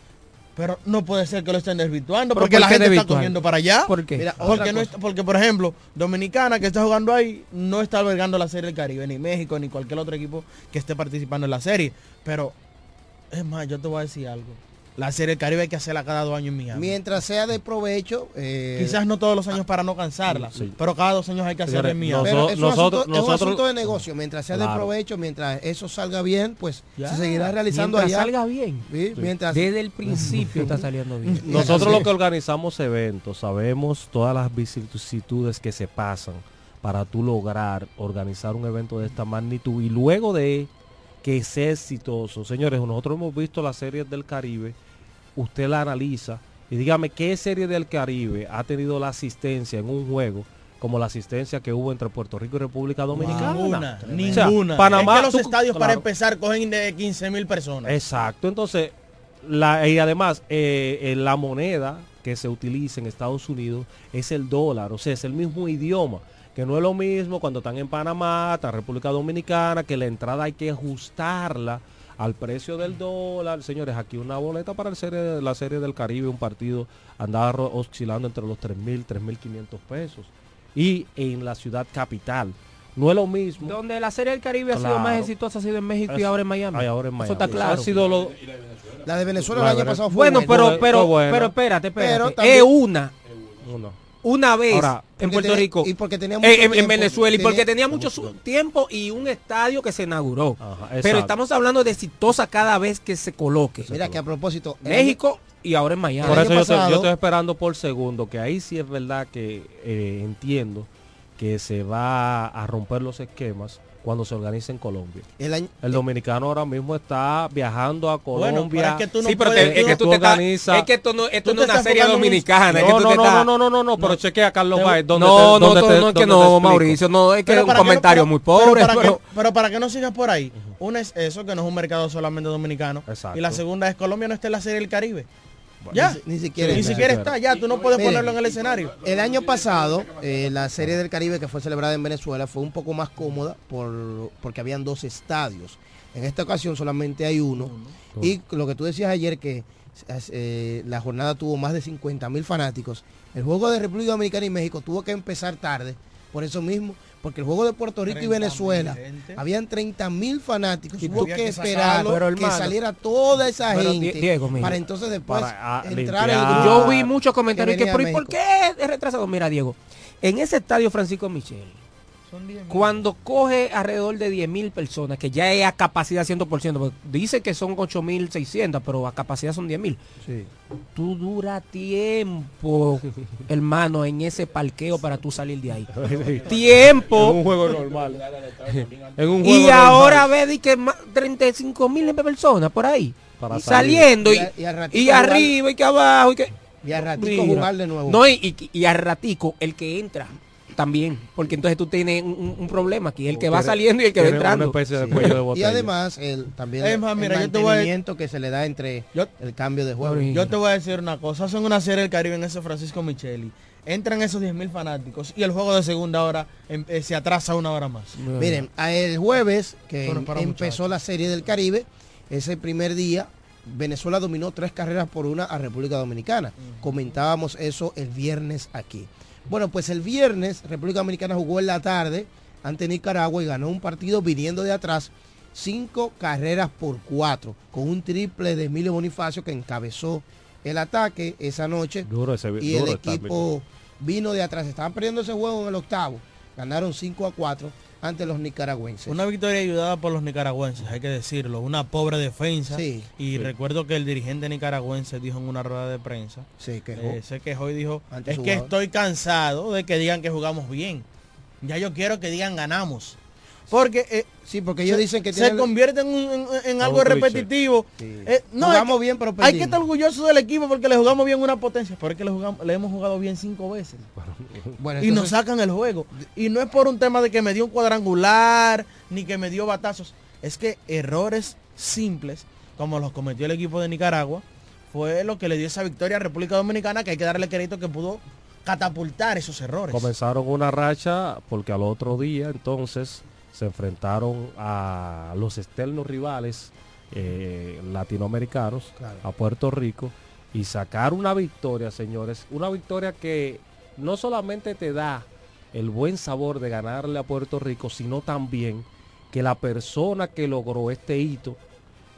pero no puede ser que lo estén desvirtuando, ¿Pero porque por la gente está cogiendo para allá. ¿Por qué? Mira, porque, no está- porque, por ejemplo, Dominicana que está jugando ahí no está albergando la serie del Caribe, ni México, ni cualquier otro equipo que esté participando en la serie. Pero, es más, yo te voy a decir algo. La serie del Caribe hay que hacerla cada dos años en Miami. Mientras sea de provecho, eh, Quizás no todos los años para no cansarla, Sí. pero cada dos años hay que hacerla en Miami. Pero es, un nosotros- asunto, es un asunto de negocio. Mientras sea de provecho, mientras eso salga bien, pues Ya. se seguirá realizando Mientras allá. salga bien. Sí, Mientras, Desde el principio está saliendo bien. <laughs> Nosotros lo que organizamos eventos, sabemos todas las vicisitudes que se pasan para tú lograr organizar un evento de esta magnitud y luego de que sea exitoso. Señores, nosotros hemos visto las series del Caribe, usted la analiza y dígame qué serie del Caribe ha tenido la asistencia en un juego como la asistencia que hubo entre Puerto Rico y República Dominicana. Ninguna, O sea, ninguna. Panamá, es que los tú- estadios para empezar cogen de 15 mil personas. Exacto, entonces, la, y además, eh, eh, la moneda que se utiliza en Estados Unidos es el dólar, o sea, es el mismo idioma, que no es lo mismo cuando están en Panamá, está en República Dominicana, que la entrada hay que ajustarla al precio del dólar. Señores, aquí una boleta para el serie, la serie del Caribe, un partido andaba oscilando entre los 3.000, 3.500 pesos. Y en la ciudad capital. No es lo mismo. Donde la serie del Caribe ha sido más exitosa ha sido en México y ahora en Miami. Ay, ahora en Eso Miami. está claro. Ha sido lo- La de Venezuela La el año pasado fue Bueno, buena. pero, pero, fue buena. pero espérate, espérate. Pero también- es una. Una vez Ahora, en Puerto tenía- Rico. y porque tenía eh, mucho en, Venezuela. Y porque tenía- tenía mucho su- tiempo y un estadio que se inauguró. Ajá, pero estamos hablando de exitosa cada vez que se coloque. Mira que a propósito, México y ahora en Miami. Por eso yo, estoy esperando por segundo, que ahí sí es verdad que eh, entiendo que se va a romper los esquemas cuando se organice en Colombia. El año- El dominicano ahora mismo está viajando a Bueno, Colombia. pero es que tú no sí, pero puedes- te- es que tú te estás- es que esto no, esto tú no es una serie dominicana. es que No, tú no, te no, estás- no, no, no, no, pero chequea Carlos Baez. ¿dónde No, te- no, no, te- no, es que no? Mauricio, no, es que es un no- comentario muy pobre. pero para que no sigas por ahí, una es eso, que no es un mercado solamente dominicano. Exacto. Y la segunda es Colombia no está en la serie del Caribe. Ya. Ni, ni siquiera Ni está. siquiera está, ya, tú no puedes Miren, ponerlo en el escenario. El año pasado, eh, la Serie del Caribe que fue celebrada en Venezuela fue un poco más cómoda por, porque habían dos estadios. En esta ocasión solamente hay uno. Y lo que tú decías ayer que eh, la jornada tuvo más de 50 mil fanáticos. El juego de República Dominicana y México tuvo que empezar tarde, por eso mismo, porque el juego de Puerto Rico y 30.000 Venezuela, gente. habían 30 mil fanáticos. Y Hubo que que. Pero, que hermano, saliera toda esa gente Die- Diego, mira, para entonces después para, ah, entrar el limpiar. grupo Yo vi muchos comentarios que pero ¿y por qué es retrasado? Mira, Diego, en ese estadio Francisco Michel, Son 10 mil. cuando coge alrededor de 10 mil personas, que ya es a capacidad 100%, porque dice que son 8.600, pero a capacidad son 10 mil. Sí. Tú dura tiempo, <laughs> hermano, en ese parqueo para tú salir de ahí. <laughs> En tiempo. un juego normal. <laughs> en un juego Y normal. ahora ve di que más 35 mil personas por ahí. Para saliendo y, Y y y arriba y que abajo y que Y a ratico Mira. jugar de nuevo. No, y, y, y al ratico, el que entra también. Porque entonces tú tienes un, problema aquí. El que va saliendo y el que va una entrando. especie de Sí. cuello de Y botella. además el, también Es más, el mira, yo te voy a- mantenimiento que se le da entre Yo- el cambio de juego. Yo te voy a decir una cosa, hacen una serie del Caribe en ese Francisco Micheli. Entran esos 10 mil fanáticos y el juego de segunda hora em- eh, se atrasa una hora más. Miren, a el jueves que Bueno, em- empezó muchachos. la serie del Caribe, ese primer día Venezuela dominó tres carreras por una a República Dominicana. Comentábamos eso el viernes aquí. Bueno, pues el viernes República Dominicana jugó en la tarde ante Nicaragua y ganó un partido viniendo de atrás cinco carreras por cuatro, con un triple de Emilio Bonifacio que encabezó el ataque esa noche. Duro ese- y el duro equipo vino de atrás. Estaban perdiendo ese juego en el octavo. Ganaron 5 a 4 ante los nicaragüenses. Una victoria ayudada por los nicaragüenses, hay que decirlo. Una pobre defensa. Sí. y Sí. recuerdo que el dirigente nicaragüense dijo en una rueda de prensa. Se quejó. eh, se quejó y dijo, Ante es que jugador". estoy cansado de que digan que jugamos bien. Ya yo quiero que digan ganamos. Porque eh, sí, porque ellos se- dicen que se convierte en, un- en- en Como algo repetitivo. Sí. Eh, no, Jugamos hay que- bien, pero Hay que estar orgulloso del equipo porque le jugamos bien una potencia. Pero es que le, jugamos- le hemos jugado bien cinco veces. Bueno, <laughs> y nos sacan el juego. Y no es por un tema de que me dio un cuadrangular, ni que me dio batazos. Es que errores simples, como los cometió el equipo de Nicaragua, fue lo que le dio esa victoria a República Dominicana, que hay que darle crédito que pudo catapultar esos errores. Comenzaron una racha porque al otro día entonces se enfrentaron a los externos rivales eh, latinoamericanos, Claro. a Puerto Rico, y sacar una victoria, señores, una victoria que no solamente te da el buen sabor de ganarle a Puerto Rico, sino también que la persona que logró este hito,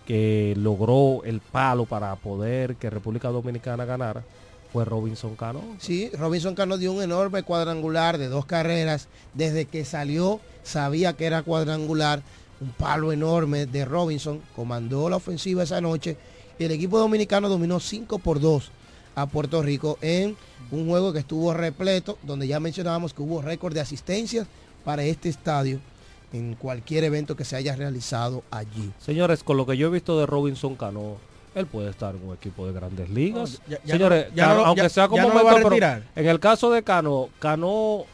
que logró el palo para poder que República Dominicana ganara, fue Robinson Cano. Sí, Robinson Cano dio un enorme cuadrangular de dos carreras. Desde que salió sabía que era cuadrangular. Un palo enorme de Robinson. Comandó la ofensiva esa noche. Y el equipo dominicano dominó 5 por 2 a Puerto Rico en un juego que estuvo repleto, donde ya mencionábamos que hubo récord de asistencias para este estadio en cualquier evento que se haya realizado allí. Señores, con lo que yo he visto de Robinson Cano, él puede estar en un equipo de grandes ligas. ya- ya Señores, no- ya Cano, no- aunque sea como lo va a momento, pero en el caso de Cano, Cano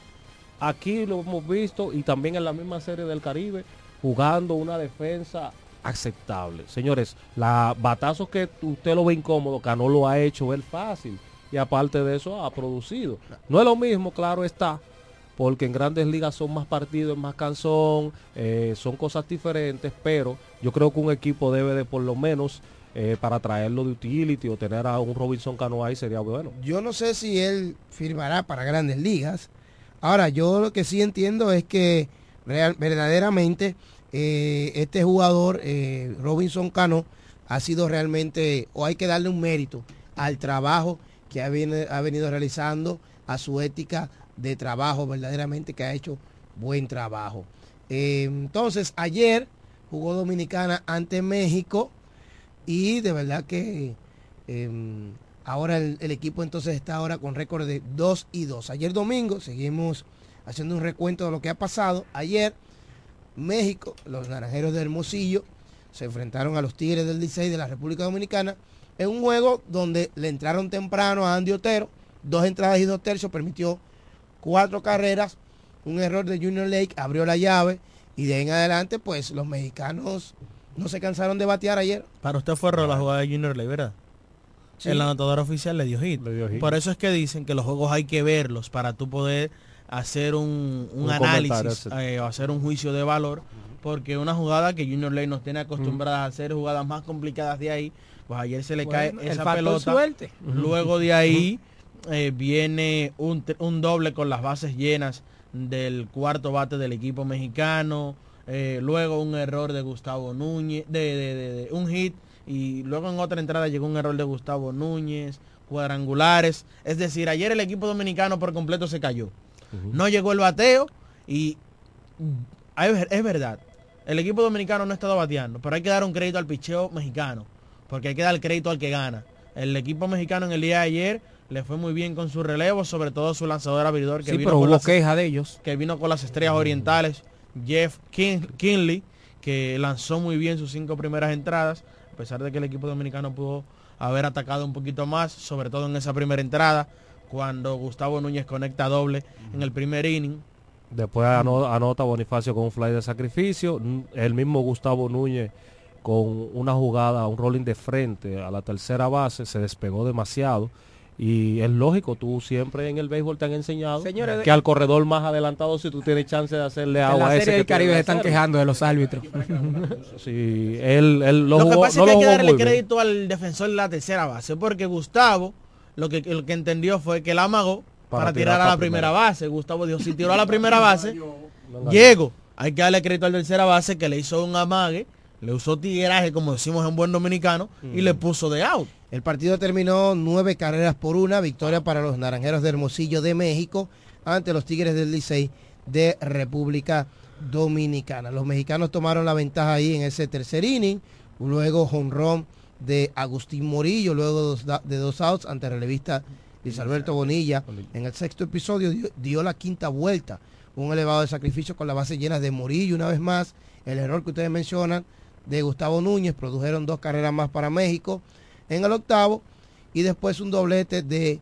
aquí lo hemos visto y también en la misma serie del Caribe, jugando una defensa aceptable. Señores, la batazos que usted lo ve incómodo, Cano lo ha hecho ver fácil y aparte de eso ha producido. No es lo mismo, claro está, porque en grandes ligas son más partidos, más canzón, eh, son cosas diferentes, pero yo creo que un equipo debe de por lo menos eh, para traerlo de utility o tener a un Robinson Cano ahí sería bueno. Yo no sé si él firmará para grandes ligas. Ahora, yo lo que sí entiendo es que verdaderamente eh, este jugador, eh, Robinson Cano, ha sido realmente, o hay que darle un mérito al trabajo que ha, viene- ha venido realizando, a su ética de trabajo, verdaderamente que ha hecho buen trabajo. Entonces, ayer jugó Dominicana ante México y de verdad que eh, ahora el, el equipo entonces está ahora con récord de 2 y 2. Ayer domingo seguimos haciendo un recuento de lo que ha pasado. Ayer México, los naranjeros de Hermosillo, se enfrentaron a los Tigres del 16 de la República Dominicana en un juego donde le entraron temprano a Andy Otero, dos entradas y dos tercios, permitió cuatro carreras, un error de Junior Lake, abrió la llave y de ahí en adelante pues los mexicanos no se cansaron de batear ayer. Para usted fue error la jugada de Junior Ley, ¿verdad? Sí. El anotador oficial le dio, hit. hit. Por eso es que dicen que los juegos hay que verlos para tú poder hacer un, un Un comentario, análisis eh, o hacer un juicio de valor. Porque una jugada que Junior Ley nos tiene acostumbradas a hacer jugadas más complicadas de ahí, pues ayer se le Bueno, cae esa pelota. suerte. Luego de ahí eh, viene un doble con las bases llenas del cuarto bate del equipo mexicano. Eh, luego un error de Gustavo Núñez, de, de- de- de un hit. Y luego en otra entrada llegó un error de Gustavo Núñez, cuadrangulares. Es decir, ayer el equipo dominicano por completo se cayó. No llegó el bateo y mm, es es verdad. El equipo dominicano no ha estado bateando, pero hay que dar un crédito al picheo mexicano, porque hay que dar crédito al que gana. El equipo mexicano en el día de ayer le fue muy bien con su relevo, sobre todo su lanzador abridor que Sí, vino pero con hubo las- queja de ellos. que vino con las estrellas orientales, Jeff Kin- Kinley, que lanzó muy bien sus cinco primeras entradas, a pesar de que el equipo dominicano pudo haber atacado un poquito más, sobre todo en esa primera entrada, cuando Gustavo Núñez conecta doble en el primer inning. Después ano- anota Bonifacio con un fly de sacrificio. N- El mismo Gustavo Núñez con una jugada, un rolling de frente a la tercera base, se despegó demasiado. Y es lógico, tú siempre en el béisbol te han enseñado Señores, que al corredor más adelantado, si tú tienes chance de hacerle En agua a la ese serie que del Caribe se están quejando de los árbitros. <laughs> Sí, él, él lo, Lo, que jugó- pasa no es que hay que darle muy bien. crédito al defensor de la tercera base, porque Gustavo lo que, lo que entendió fue que la amagó para, tirar, a la primera base. Gustavo dijo, si tiró a la primera <laughs> base, Llego. Hay que darle crédito al tercera base que le hizo un amague, le usó tigueraje, como decimos en buen dominicano, y le puso de out. El partido terminó nueve carreras por una, victoria para los Naranjeros de Hermosillo de México ante los Tigres del Licey de República Dominicana. Los mexicanos tomaron la ventaja ahí en ese tercer inning, luego jonrón de Agustín Morillo, luego de dos outs ante el relevista Luis Alberto Bonilla. En el sexto episodio dio, dio la quinta vuelta, un elevado de sacrificio con la base llena de Morillo una vez más. El error que ustedes mencionan de Gustavo Núñez, produjeron dos carreras más para México en el octavo y después un doblete de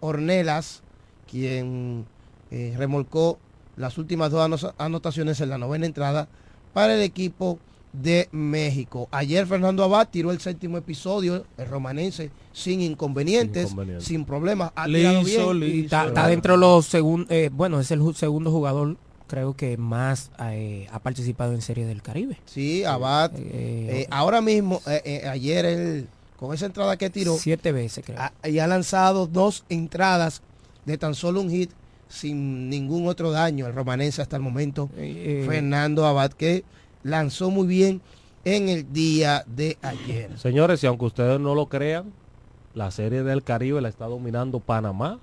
Ornelas, quien eh, remolcó las últimas dos ano- anotaciones en la novena entrada para el equipo de México. Ayer Fernando Abad tiró el séptimo episodio, el romanense, sin inconvenientes, sin, problemas. Ha tirado bien. Y está, está dentro de los segundos, bueno, es el segundo jugador, creo que más eh, ha participado en Serie del Caribe. Sí, Abad. eh, ahora mismo, eh, eh, ayer él, con esa entrada que tiró, Siete veces, creo. ha- y ha lanzado dos entradas de tan solo un hit sin ningún otro daño el romanense hasta el momento. eh, Fernando Abad, que lanzó muy bien en el día de ayer. Señores, y aunque ustedes no lo crean, la serie del Caribe la está dominando Panamá.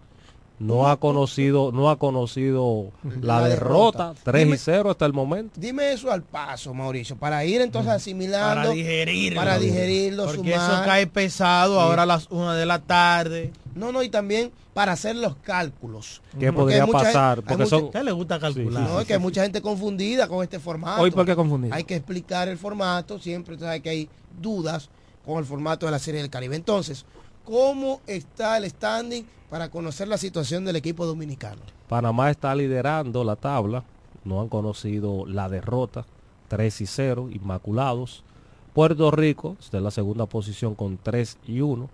No ha conocido, no ha conocido la, La derrota, derrota. 3 Dime- y 0 hasta el momento. Dime eso al paso, Mauricio, para ir entonces asimilando. Para digerirlo. Para digerirlo, Porque eso sumar. cae pesado Sí. ahora a las una de la tarde. No, no, y también para hacer los cálculos. ¿Qué Porque podría hay pasar? gente- hay Porque mucha- son- ¿Qué le gusta calcular? No, es que hay mucha gente confundida con este formato. Hoy, ¿por qué confundida? Hay que explicar el formato, siempre tú sabes que hay dudas con el formato de la Serie del Caribe. Entonces, ¿cómo está el standing para conocer la situación del equipo dominicano? Panamá está liderando la tabla, no han conocido la derrota, 3 y 0, inmaculados. Puerto Rico está en la segunda posición con 3 y 1.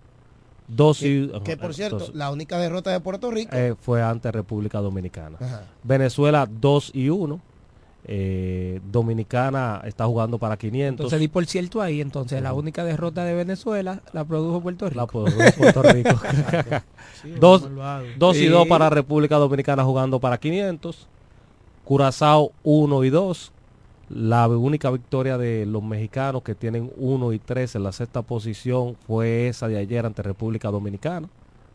2 y Que, que, por cierto, entonces, la única derrota de Puerto Rico. eh, fue ante República Dominicana. Ajá. Venezuela 2 y 1. Eh, Dominicana está jugando para 500. Entonces di por cierto ahí, entonces la única derrota de Venezuela la produjo Puerto Rico. La produjo Puerto Rico. <laughs> Sí, <laughs> dos, dos y Sí. dos para República Dominicana jugando para 500. Curazao 1 y 2. La única victoria de los mexicanos que tienen 1 y 3 en la sexta posición fue esa de ayer ante República Dominicana.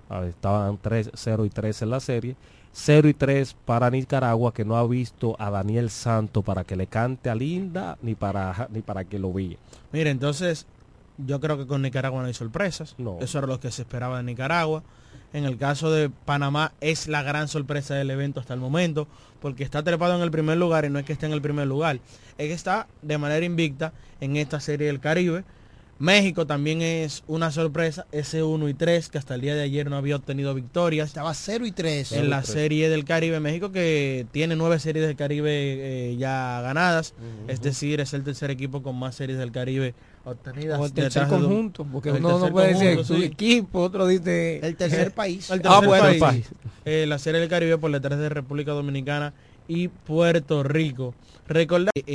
A ver, Estaban 3, 0 y 3 en la serie. 0 y 3 para Nicaragua que no ha visto a Daniel Santo para que le cante a Linda ni para, ni para que lo vea. Mire, entonces yo creo que con Nicaragua no hay sorpresas. No. Eso era lo que se esperaba de Nicaragua. En el caso de Panamá es la gran sorpresa del evento hasta el momento, porque está trepado en el primer lugar y no es que esté en el primer lugar, es que está de manera invicta en esta serie del Caribe. México también es una sorpresa, ese 1 y 3 que hasta el día de ayer no había obtenido victorias. Estaba 0 y 3. En la serie del Caribe, México que tiene nueve series del Caribe eh, ya ganadas, es decir, es el tercer equipo con más series del Caribe obtenidas. O el tercer conjunto, porque el uno no puede decir conjunto, su sí. equipo, otro dice... <laughs> El tercer <laughs> país. El Ah, tercer país. Eh, la serie del Caribe por detrás de República Dominicana y Puerto Rico. Recordar que en